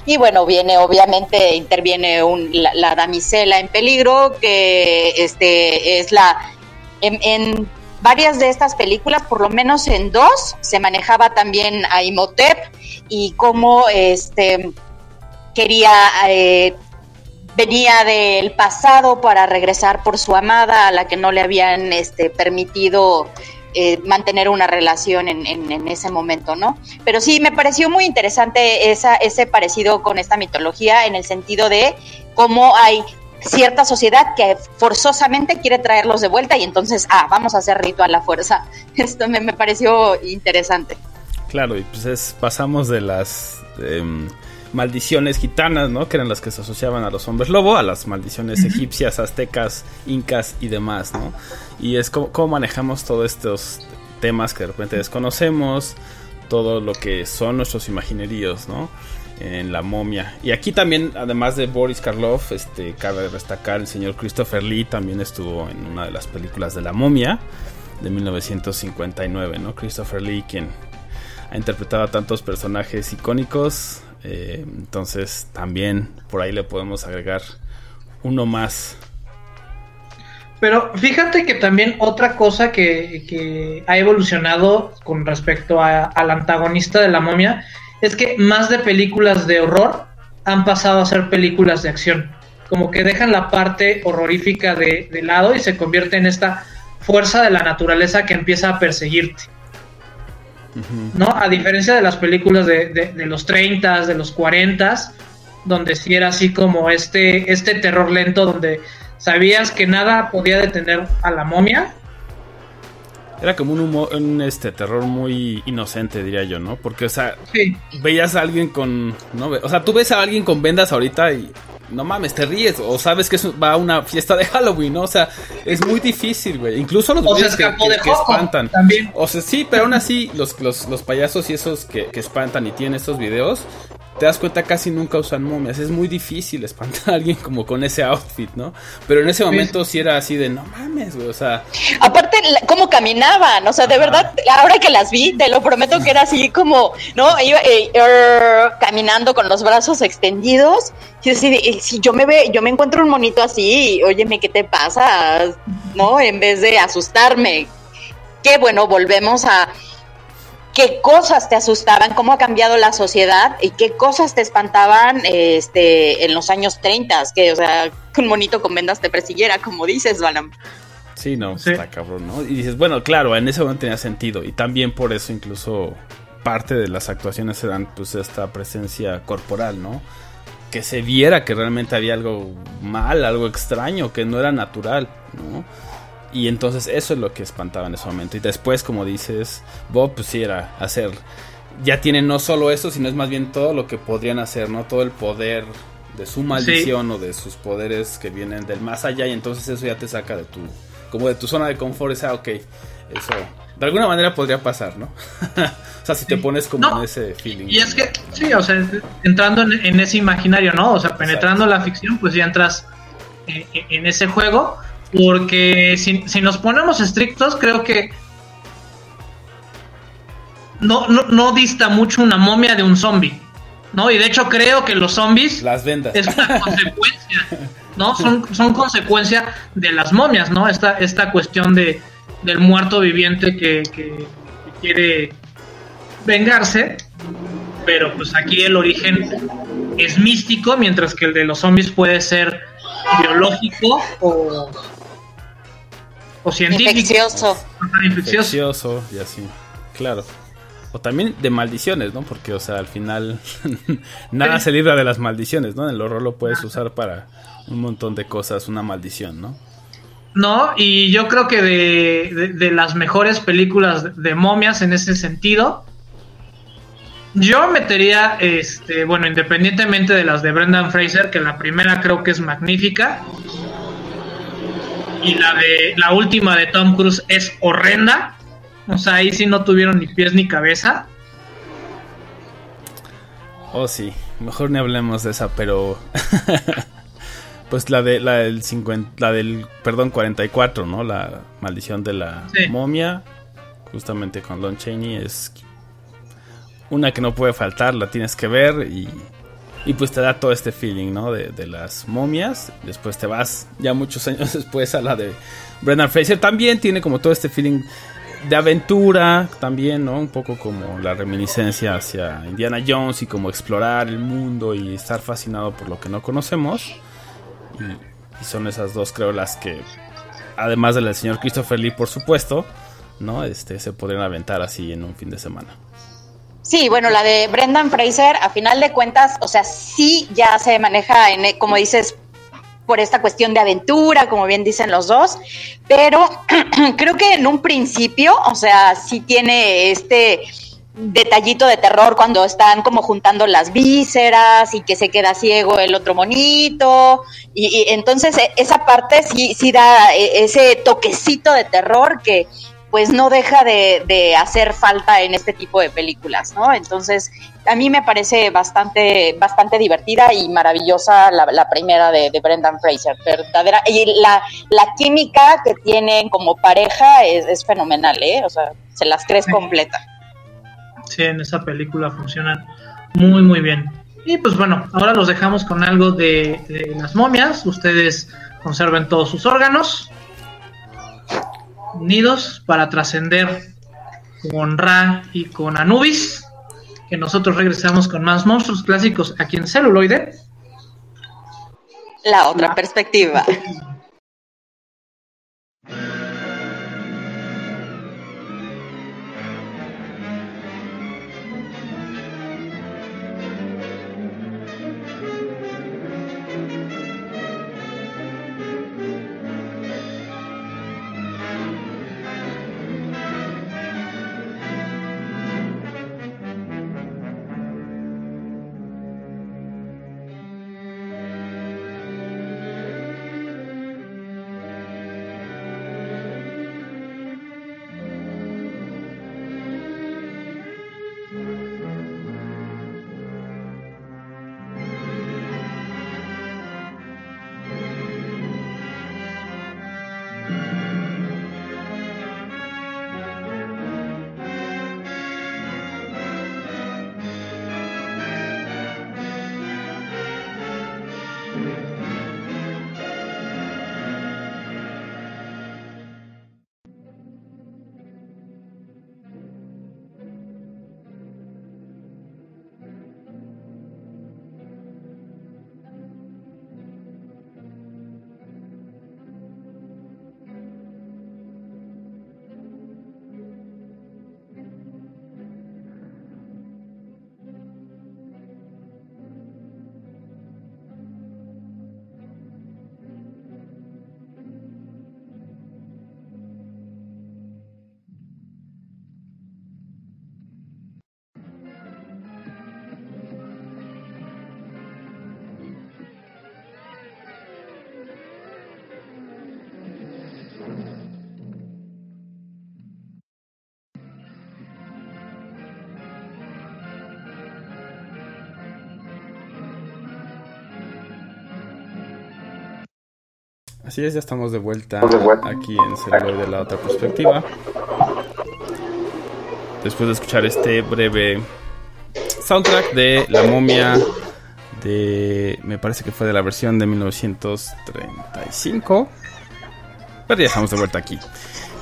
Y bueno, viene obviamente interviene la, damisela en peligro que este es la en, en, varias de estas películas, por lo menos en dos, se manejaba también a Imhotep y cómo este quería, eh, venía del pasado para regresar por su amada, a la que no le habían este, permitido eh, mantener una relación en, ese momento, ¿no? Pero sí, me pareció muy interesante esa, ese parecido con esta mitología en el sentido de cómo hay cierta sociedad que forzosamente quiere traerlos de vuelta y entonces, ah, vamos a hacer ritual a la fuerza. [laughs] Esto me, pareció interesante. Claro, y pues es, pasamos de las... Em, maldiciones gitanas, ¿no? Que eran las que se asociaban a los hombres lobo, a las maldiciones egipcias, aztecas, incas y demás, ¿no? Y es como, manejamos todos estos temas que de repente desconocemos, todo lo que son nuestros imagineríos, ¿no? En la momia. Y aquí también, además de Boris Karloff, este, cabe destacar el señor Christopher Lee, también estuvo en una de las películas de la momia de 1959, ¿no? Christopher Lee, quien ha interpretado a tantos personajes icónicos, eh, entonces también por ahí le podemos agregar uno más. Pero fíjate que también otra cosa que, ha evolucionado con respecto al antagonista de la momia es que más de películas de horror han pasado a ser películas de acción. Como que dejan la parte horrorífica de lado y se convierte en esta fuerza de la naturaleza que empieza a perseguirte. ¿No? A diferencia de las películas de, los 30, de los 40, donde sí era así como este, este terror lento, donde sabías que nada podía detener a la momia. Era como un, un este terror muy inocente, diría yo, ¿no? Porque, o sea, veías a alguien con. ¿no? O sea, tú ves a alguien con vendas ahorita y no mames, te ríes. O sabes que va a una fiesta de Halloween, ¿no? O sea, es muy difícil, güey. Incluso los güeyes que, espantan. También. O sea, sí, pero aún así, los, los, payasos y esos que, espantan y tienen estos videos, te das cuenta casi nunca usan momias. Es muy difícil espantar a alguien como con ese outfit, ¿no? Pero en ese momento sí era así de no mames, güey, o sea. Aparte, cómo caminaban, o sea, de verdad, ahora que las vi, te lo prometo que era así como, ¿no? Iba eh, er, caminando con los brazos extendidos. Y así de, eh, si yo me ve, yo me encuentro un monito así, óyeme, ¿qué te pasa? ¿No? En vez de asustarme. Qué bueno, volvemos a qué cosas te asustaban, cómo ha cambiado la sociedad y qué cosas te espantaban este, en los años 30, que, o sea, que un monito con vendas te persiguiera, como dices, Balam. Sí, no, Sí. está cabrón, ¿no? Y dices, bueno, claro, en ese momento tenía sentido. Y también por eso incluso parte de las actuaciones se dan pues esta presencia corporal, ¿no? Que se viera que realmente había algo mal, algo extraño, que no era natural, ¿no? Y entonces eso es lo que espantaba en ese momento. Y después, como dices, Bob, pues sí era hacer... Ya tienen no solo eso, sino es más bien todo lo que podrían hacer, ¿no? Todo el poder de su maldición o de sus poderes que vienen del más allá. Y entonces eso ya te saca de tu... Como de tu zona de confort. Es, ah, ok, eso... De alguna manera podría pasar, ¿no? [laughs] o sea, si te pones como No. en ese feeling. Y es que, sí, o sea, entrando en, en ese imaginario, ¿no? O sea, penetrando la ficción, pues ya entras en, en ese juego. Porque si, si nos ponemos estrictos, creo que no, no, no dista mucho una momia de un zombie, ¿no? Y de hecho creo que los zombies Las vendas. es una consecuencia, ¿no? Son, son consecuencia de las momias, ¿no? Esta, esta cuestión de, del muerto viviente que, que- que quiere vengarse, pero pues aquí el origen es místico, mientras que el de los zombies puede ser biológico o, o científico. Infeccioso. Infeccioso. infeccioso y así, claro. O también de maldiciones, ¿no? Porque, o sea, al final [laughs] nada se libra de las maldiciones, ¿no? En el horror lo puedes usar para un montón de cosas, una maldición, ¿no? No, y yo creo que de, de- de las mejores películas de, de momias en ese sentido, yo metería, este, bueno, independientemente de las de Brendan Fraser, que la primera creo que es magnífica, y la de la última de Tom Cruise es horrenda, o sea, ahí sí no tuvieron ni pies ni cabeza. Oh, sí, mejor ni hablemos de esa, pero... [laughs] pues la de la del 50, la del, perdón, 44, ¿no? La maldición de la Sí. momia, justamente con Lon Chaney, es una que no puede faltar, la tienes que ver y, y pues te da todo este feeling, ¿no? De, de las momias. Después te vas ya muchos años [laughs] después a la de Brendan Fraser. También tiene como todo este feeling de aventura, también, ¿no? Un poco como la reminiscencia hacia Indiana Jones y como explorar el mundo y estar fascinado por lo que no conocemos. Y, son esas dos, creo, las que, además del señor Christopher Lee, por supuesto, ¿no? Este, se podrían aventar así en un fin de semana. Sí, bueno, la de Brendan Fraser, a final de cuentas, o sea, sí ya se maneja, en, como dices, por esta cuestión de aventura, como bien dicen los dos, pero [clears throat] creo que en un principio, o sea, sí tiene este detallito de terror cuando están como juntando las vísceras y que se queda ciego el otro monito y, y entonces e- esa parte sí sí da eh, ese toquecito de terror que pues no deja de, de hacer falta en este tipo de películas, ¿no? Entonces, a mí me parece bastante, bastante divertida y maravillosa la, la primera de, de Brendan Fraser, verdadera. Y la, la química que tienen como pareja es, es fenomenal, ¿eh? O sea, se las crees Sí. completa. Sí, en esa película funcionan muy, muy bien. Y pues bueno, ahora los dejamos con algo de, de las momias. Ustedes conserven todos sus órganos unidos para trascender con Ra y con Anubis. Que nosotros regresamos con más monstruos clásicos aquí en celuloide. La otra perspectiva. Así es, ya estamos de vuelta aquí en Celuloide de la otra perspectiva. Después de escuchar este breve soundtrack de La momia de... me parece que fue de la versión de 1935. Pero ya estamos de vuelta aquí.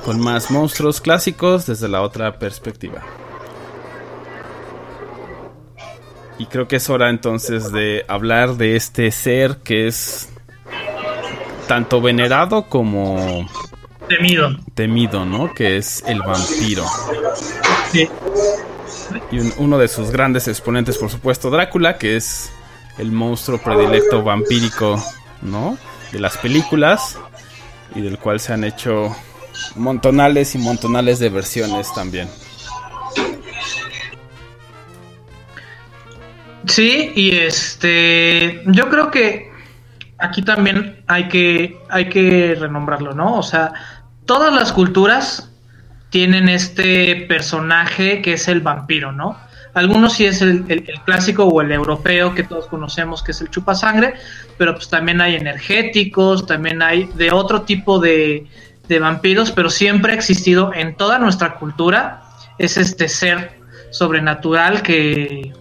Con más monstruos clásicos desde la otra perspectiva. Y creo que es hora entonces de hablar de este ser que es tanto venerado como Temido. temido, ¿no? Que es el vampiro. Y un- uno de sus grandes exponentes, por supuesto, Drácula, que es el monstruo predilecto vampírico, ¿no? De las películas y del cual se han hecho montonales y montonales de versiones también. Sí, y este, yo creo que aquí también hay que, hay que renombrarlo, ¿no? O sea, todas las culturas tienen este personaje que es el vampiro, ¿no? Algunos sí es el, el- clásico o el europeo que todos conocemos que es el chupasangre, pero pues también hay energéticos, también hay de otro tipo de, de vampiros, pero siempre ha existido en toda nuestra cultura, es este ser sobrenatural que,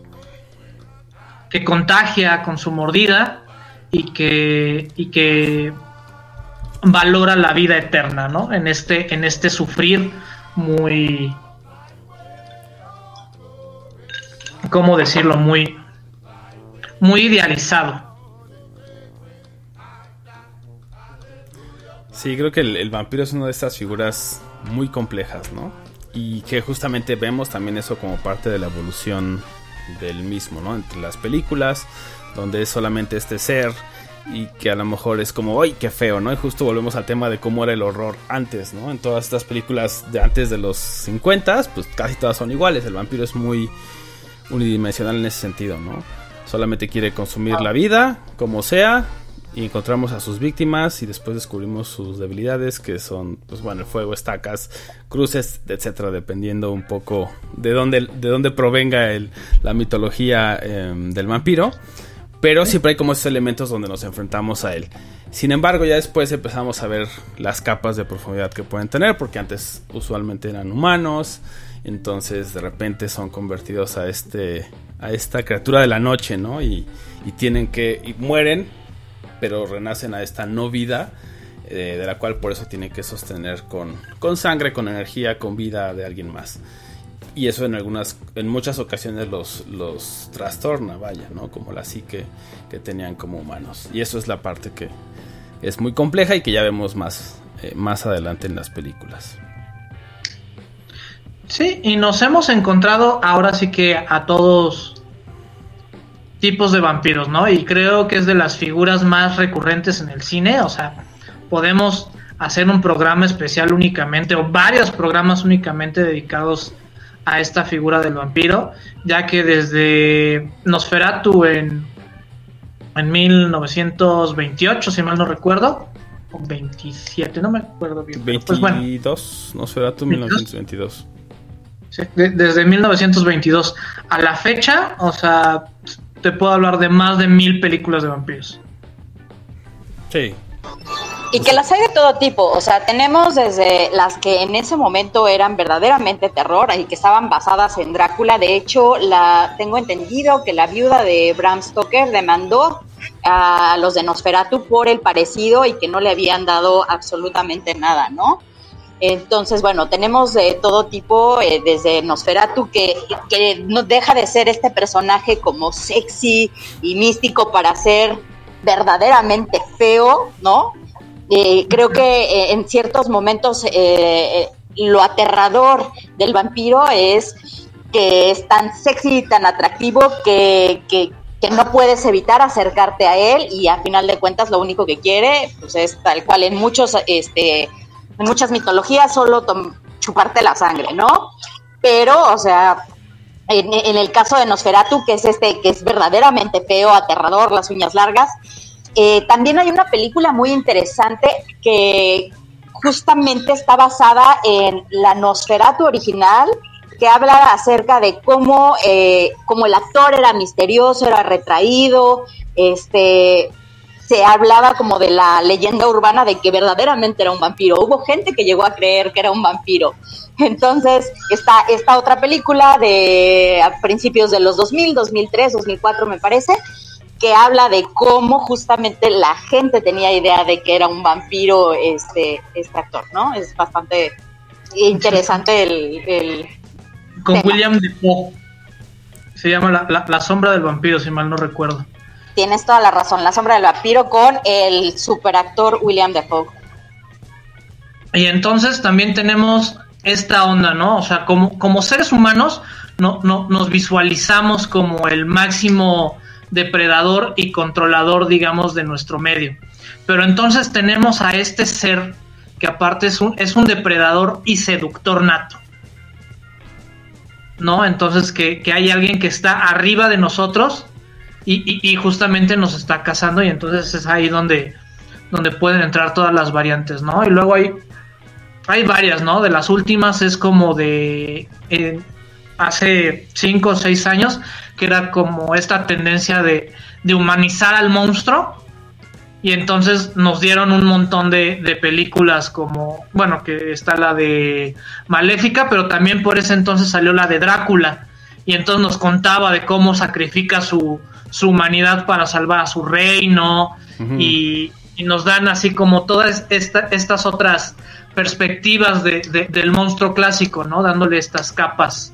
que contagia con su mordida y que, y que valora la vida eterna, ¿no? En este, en este sufrir muy, ¿cómo decirlo? Muy, muy idealizado. Sí, creo que el, el vampiro es una de estas figuras muy complejas, ¿no? Y que justamente vemos también eso como parte de la evolución del mismo, ¿no? Entre las películas, donde es solamente este ser y que a lo mejor es como, ¡ay, qué feo! ¿no? Y justo volvemos al tema de cómo era el horror antes, ¿no? En todas estas películas de antes de los 50, pues casi todas son iguales. El vampiro es muy unidimensional en ese sentido, ¿no? Solamente quiere consumir la vida, como sea, y encontramos a sus víctimas y después descubrimos sus debilidades, que son, pues bueno, el fuego, estacas, cruces, etcétera, dependiendo un poco de dónde, de dónde provenga el, la mitología eh, del vampiro. Pero siempre hay como esos elementos donde nos enfrentamos a él. Sin embargo, ya después empezamos a ver las capas de profundidad que pueden tener, porque antes usualmente eran humanos, entonces de repente son convertidos a este a esta criatura de la noche, ¿no? Y, y tienen que y mueren, pero renacen a esta no vida, eh, de la cual por eso tienen que sostener con, con sangre, con energía, con vida de alguien más. Y eso en algunas, en muchas ocasiones los, los trastorna, vaya, ¿no? Como la psique que tenían como humanos. Y eso es la parte que es muy compleja y que ya vemos más, eh, más adelante en las películas. Sí, y nos hemos encontrado ahora sí que a todos tipos de vampiros, ¿no? Y creo que es de las figuras más recurrentes en el cine, o sea, podemos hacer un programa especial únicamente o varios programas únicamente dedicados a esta figura del vampiro, ya que desde Nosferatu en, en 1928, si mal no recuerdo, o 27, no me acuerdo bien. pero 22, Pues bueno, Nosferatu 1922. Sí, de- desde 1922 a la fecha, o sea, te puedo hablar de más de mil películas de vampiros. Sí, Y que las hay de todo tipo, o sea, tenemos desde las que en ese momento eran verdaderamente terror y que estaban basadas en Drácula. De hecho, la tengo entendido que la viuda de Bram Stoker demandó a los de Nosferatu por el parecido y que no le habían dado absolutamente nada, ¿no? Entonces, bueno, tenemos de todo tipo, eh, desde Nosferatu, que, que no deja de ser este personaje como sexy y místico para ser verdaderamente feo, ¿no? Eh, creo que eh, en ciertos momentos eh, eh, lo aterrador del vampiro es que es tan sexy y tan atractivo que, que, no puedes evitar acercarte a él y a final de cuentas lo único que quiere pues es tal cual en muchos este en muchas mitologías solo chuparte la sangre, ¿no? Pero, o sea, en, en el caso de Nosferatu, que es este, que es verdaderamente feo, aterrador, las uñas largas, eh, también hay una película muy interesante que justamente está basada en la Nosferatu original, que habla acerca de cómo, eh, cómo el actor era misterioso, era retraído, este se hablaba como de la leyenda urbana de que verdaderamente era un vampiro. Hubo gente que llegó a creer que era un vampiro. Entonces, está esta otra película de a principios de los 2000, 2003, 2004 me parece, que habla de cómo justamente la gente tenía idea de que era un vampiro este, este actor, ¿no? Es bastante interesante el... el Con tema. William Defoe. Se llama la, la- La sombra del vampiro, si mal no recuerdo. Tienes toda la razón, La sombra del vampiro con el superactor William Defoe. Y entonces también tenemos esta onda, ¿no? O sea, como, como seres humanos no, no, nos visualizamos como el máximo depredador y controlador, digamos, de nuestro medio. Pero entonces tenemos a este ser que aparte es un, es un depredador y seductor nato. ¿No? Entonces que, que hay alguien que está arriba de nosotros y, y- justamente nos está cazando y entonces es ahí donde, donde pueden entrar todas las variantes, ¿no? Y luego hay hay varias, ¿no? De las últimas es como de eh, hace cinco o seis años, que era como esta tendencia de, de humanizar al monstruo. Y entonces nos dieron un montón de, de películas como, bueno, que está la de Maléfica, pero también por ese entonces salió la de Drácula. Y entonces nos contaba de cómo sacrifica su, su humanidad para salvar a su reino. Y, y nos dan así como todas esta- estas otras perspectivas de- de- del monstruo clásico, ¿no? Dándole estas capas.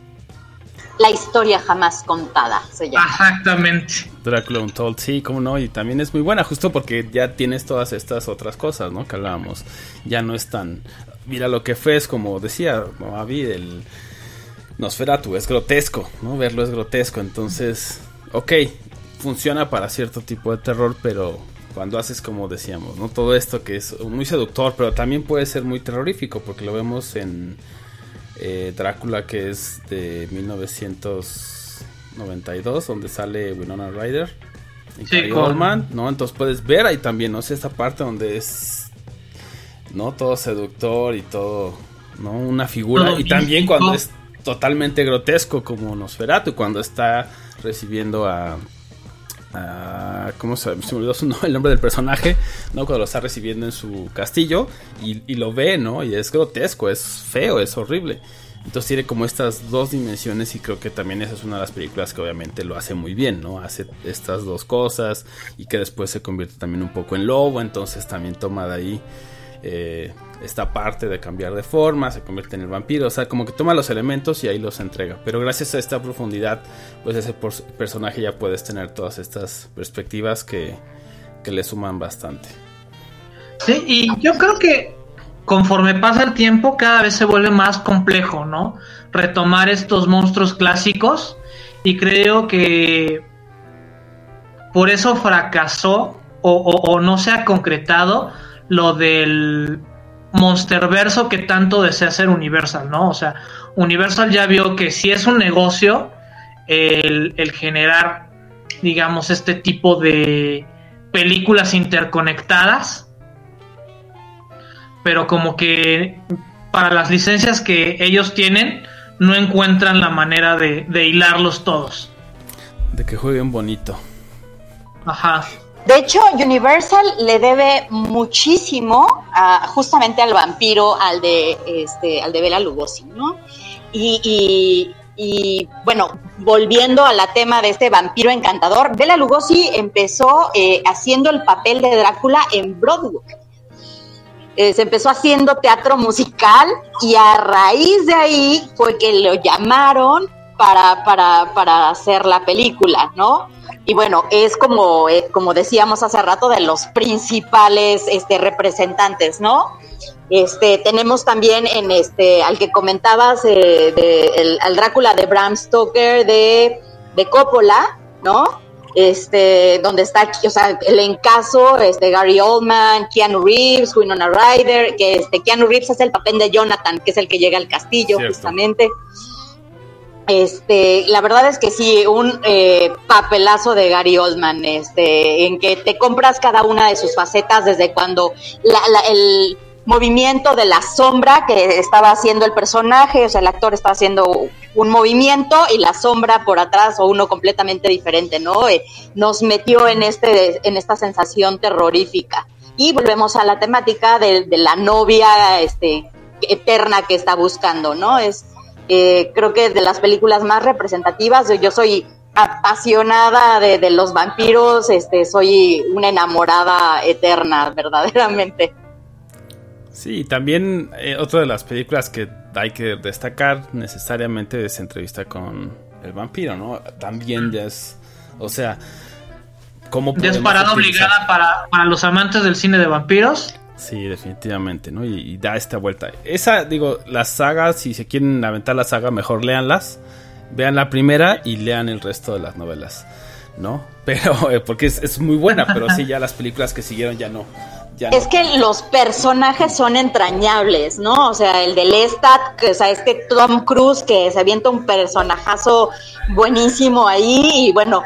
La historia jamás contada se llama. Exactamente. Drácula Untold, sí, cómo no, y también es muy buena, justo porque ya tienes todas estas otras cosas, ¿no? Que hablábamos. Ya no es tan. Mira lo que fue, es como decía Mavi, el Nosferatu, es grotesco, ¿no? Verlo es grotesco, entonces, ok, funciona para cierto tipo de terror, pero cuando haces como decíamos, ¿no? Todo esto que es muy seductor, pero también puede ser muy terrorífico, porque lo vemos en eh, Drácula, que es de 1992, donde sale Winona Ryder y Sí, con- Oldman, ¿no? Entonces puedes ver ahí también, ¿no? sé, esta parte donde es, ¿no? Todo seductor y todo, ¿no? Una figura. Todo y también cuando es totalmente grotesco como Nosferatu, cuando está recibiendo a... a- ¿Cómo se, me olvidó [laughs] nombre, el nombre del personaje? ¿no? Cuando lo está recibiendo en su castillo y, y lo ve, ¿no? Y es grotesco, es feo, es horrible. Entonces tiene como estas dos dimensiones y creo que también esa es una de las películas que obviamente lo hace muy bien, ¿no? Hace estas dos cosas y que después se convierte también un poco en lobo, entonces también toma de ahí eh, esta parte de cambiar de forma, se convierte en el vampiro, o sea, como que toma los elementos y ahí los entrega. Pero gracias a esta profundidad, pues ese personaje ya puedes tener todas estas perspectivas que, que le suman bastante. Sí, y yo creo que conforme pasa el tiempo, cada vez se vuelve más complejo, ¿no? Retomar estos monstruos clásicos. Y creo que por eso fracasó o- o no se ha concretado lo del monsterverso que tanto desea hacer Universal, ¿no? O sea, Universal ya vio que si es un negocio el, el generar, digamos, este tipo de películas interconectadas, pero como que para las licencias que ellos tienen no encuentran la manera de, de hilarlos todos. De que jueguen bonito. Ajá. De hecho, Universal le debe muchísimo justamente al vampiro, al de este, al de Bela Lugosi, ¿no? Y, y- y, bueno, volviendo al tema de este vampiro encantador, Bela Lugosi empezó eh, haciendo el papel de Drácula en Broadway. Eh, se empezó haciendo teatro musical y a raíz de ahí fue que lo llamaron para, para, para hacer la película, ¿no? Y bueno, es como, eh, como decíamos hace rato, de los principales este, representantes, ¿no? Este, tenemos también en este, al que comentabas, eh, de, el, al Drácula de Bram Stoker de, de Coppola, ¿no? Este, donde está, o sea, el encaso, este, Gary Oldman, Keanu Reeves, Winona Ryder, que este, Keanu Reeves es el papel de Jonathan, que es el que llega al castillo, Cierto. justamente. Este, la verdad es que sí, un eh, papelazo de Gary Oldman, este, en que te compras cada una de sus facetas desde cuando la, la- el, movimiento de la sombra que estaba haciendo el personaje, o sea, el actor está haciendo un movimiento y la sombra por atrás o uno completamente diferente, ¿no? Eh, nos metió en, este, en esta sensación terrorífica. Y volvemos a la temática de, la novia este, eterna que está buscando, ¿no? Es, eh, creo que de las películas más representativas, yo soy apasionada de, los vampiros, este, soy una enamorada eterna, [laughs] verdaderamente. Sí, también eh, otra de las películas que hay que destacar necesariamente es entrevista con el vampiro, ¿no? También ya es, o sea, ¿cómo Ya es parada obligada para, para los amantes del cine de vampiros. Sí, definitivamente, ¿no? Y, da esta vuelta. Esa, digo, las sagas, si se quieren aventar la saga, mejor léanlas. Vean la primera y lean el resto de las novelas, ¿no? [laughs] Pero, eh, porque es, es muy buena, pero sí, ya las películas que siguieron ya no es que los personajes son entrañables, ¿no? O sea, el de Lestat, que, o sea, este Tom Cruise que se avienta un personajazo buenísimo ahí y bueno,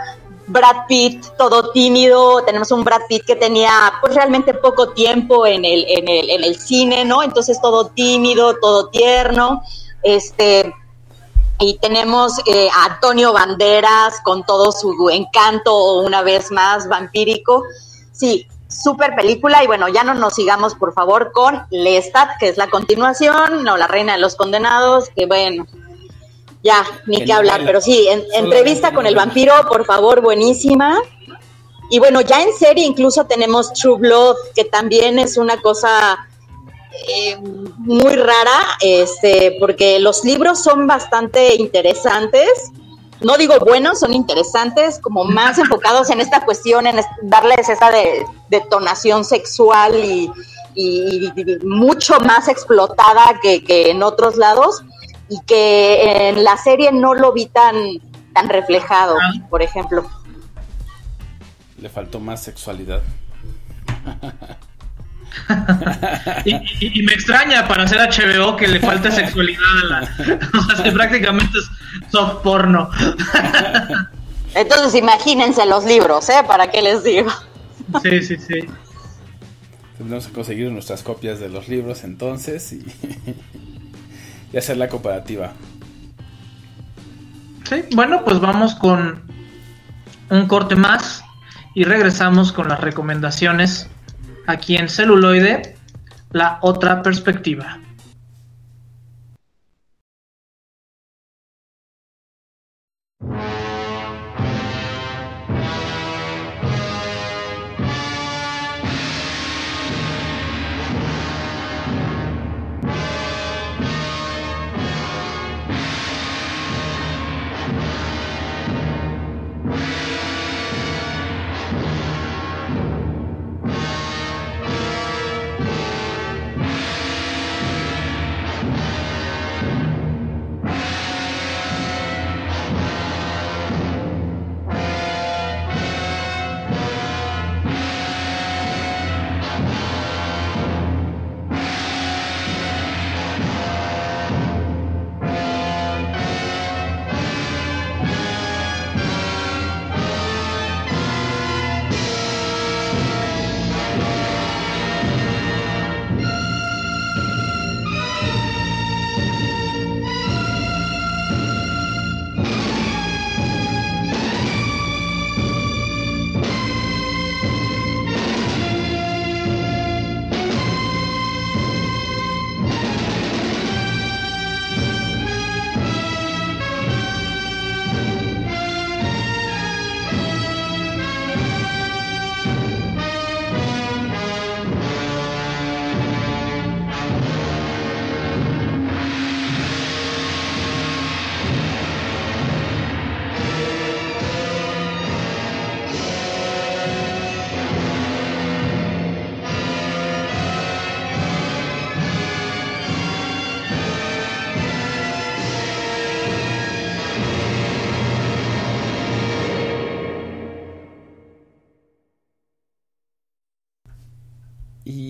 Brad Pitt todo tímido, tenemos un Brad Pitt que tenía pues realmente poco tiempo en el, en el, en el cine, ¿no? Entonces todo tímido, todo tierno, este y tenemos eh, a Antonio Banderas con todo su encanto una vez más vampírico. Sí, super película y bueno, ya no nos sigamos por favor con Lestat, que es la continuación, no, la reina de los condenados, que bueno, ya, ni qué hablar, pero sí, entrevista con el vampiro, por favor, buenísima. Y bueno, ya en serie incluso tenemos True Blood, que también es una cosa eh, muy rara, este, porque los libros son bastante interesantes. No digo buenos, son interesantes, como más [laughs] enfocados en esta cuestión, en darles esa de, detonación sexual y, mucho más explotada que, en otros lados, y que en la serie no lo vi tan, tan reflejado, por ejemplo. Le faltó más sexualidad. [laughs] y, me extraña para hacer HBO que le falte sexualidad a la. [laughs] O sea, prácticamente es soft porno. [laughs] Entonces imagínense los libros, ¿eh? ¿Para qué les digo? Sí, sí, sí. Tendremos que conseguir nuestras copias de los libros entonces y, hacer la cooperativa. Sí, bueno, pues vamos con un corte más y regresamos con las recomendaciones aquí en celuloide, la otra perspectiva.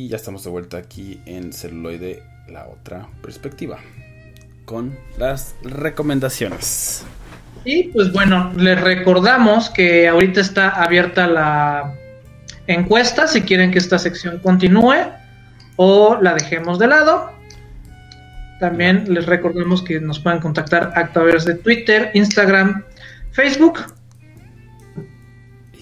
Ya estamos de vuelta aquí en celuloide, la otra perspectiva, con las recomendaciones. Y pues bueno, les recordamos que ahorita está abierta la encuesta si quieren que esta sección continúe. o la dejemos de lado. También les recordamos que nos pueden contactar a través de Twitter, Instagram, Facebook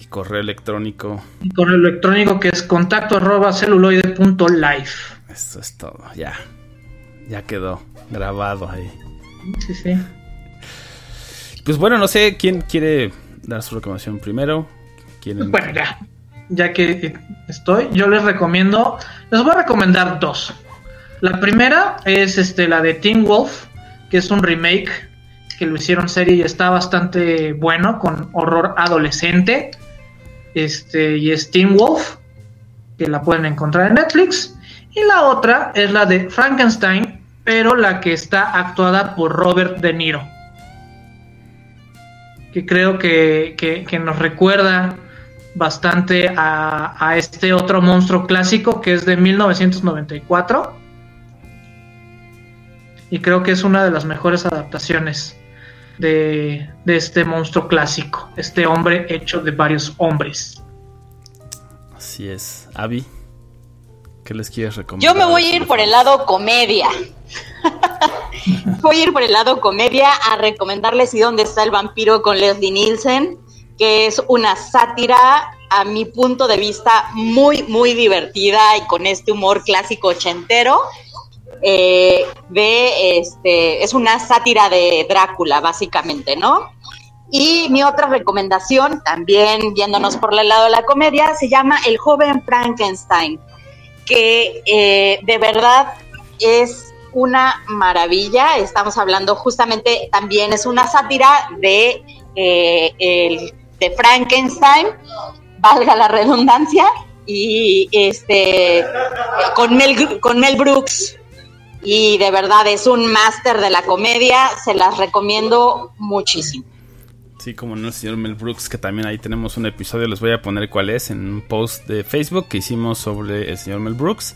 Y correo electrónico. y correo electrónico que es contacto arroba celuloide.life. Eso es todo. Ya. Ya quedó grabado ahí. Sí, sí. Pues bueno, no sé quién quiere dar su recomendación primero. ¿Quieren- Bueno, ya. Ya que estoy, yo les recomiendo, les voy a recomendar dos. La primera es este la de Teen Wolf, que es un remake que lo hicieron serie y está bastante bueno con horror adolescente. Este y es Teen Wolf, que la pueden encontrar en Netflix. Y la otra es la de Frankenstein, pero la que está actuada por Robert De Niro. Que creo que, que- que nos recuerda bastante a, a este otro monstruo clásico que es de 1994. Y creo que es una de las mejores adaptaciones de, de este monstruo clásico, este hombre hecho de varios hombres. Así es. Avi, ¿qué les quieres recomendar? Yo me voy a ir por el lado comedia. [laughs] voy a ir por el lado comedia a recomendarles y dónde está el vampiro con Leslie Nielsen, que es una sátira a mi punto de vista muy, muy divertida y con este humor clásico ochentero. Eh, de este, es una sátira de Drácula, básicamente, ¿no? Y mi otra recomendación, también viéndonos por el lado de la comedia, se llama El joven Frankenstein que eh, de verdad es una maravilla. Estamos hablando justamente también, es una sátira de, eh, el- de Frankenstein, valga la redundancia, y este con Mel, con Mel Brooks. Y de verdad es un máster de la comedia, se las recomiendo muchísimo. Sí, como no, el señor Mel Brooks, que también ahí tenemos un episodio, les voy a poner cuál es en un post de Facebook que hicimos sobre el señor Mel Brooks.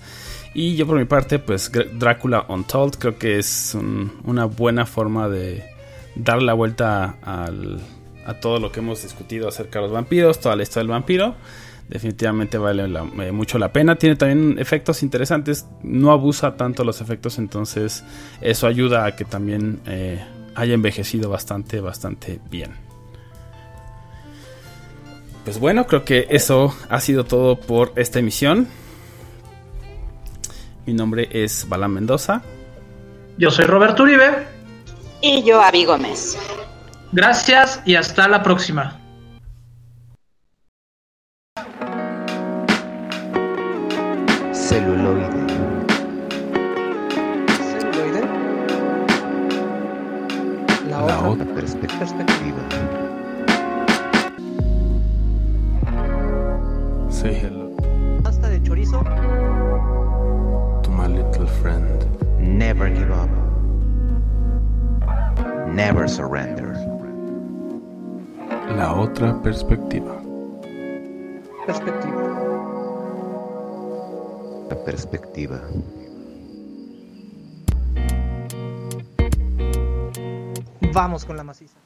Y yo por mi parte, pues Drácula Untold creo que es un- una buena forma de dar la vuelta al- a todo lo que hemos discutido acerca de los vampiros, toda la historia del vampiro. Definitivamente vale la- eh, mucho la pena. Tiene también efectos interesantes. No abusa tanto los efectos, entonces eso ayuda a que también eh, haya envejecido bastante, bastante bien. Pues bueno, creo que eso ha sido todo por esta emisión. Mi nombre es Balán Mendoza. Yo soy Roberto Uribe. Y yo, Avi Gómez. Gracias y hasta la próxima. Celuloide. Celuloide. La, La otra, otra Perspe- perspectiva. Say hello Pasta de chorizo. to my little friend. Never give up. Never surrender. La otra perspectiva. Perspectiva. Perspectiva. Vamos con la maciza.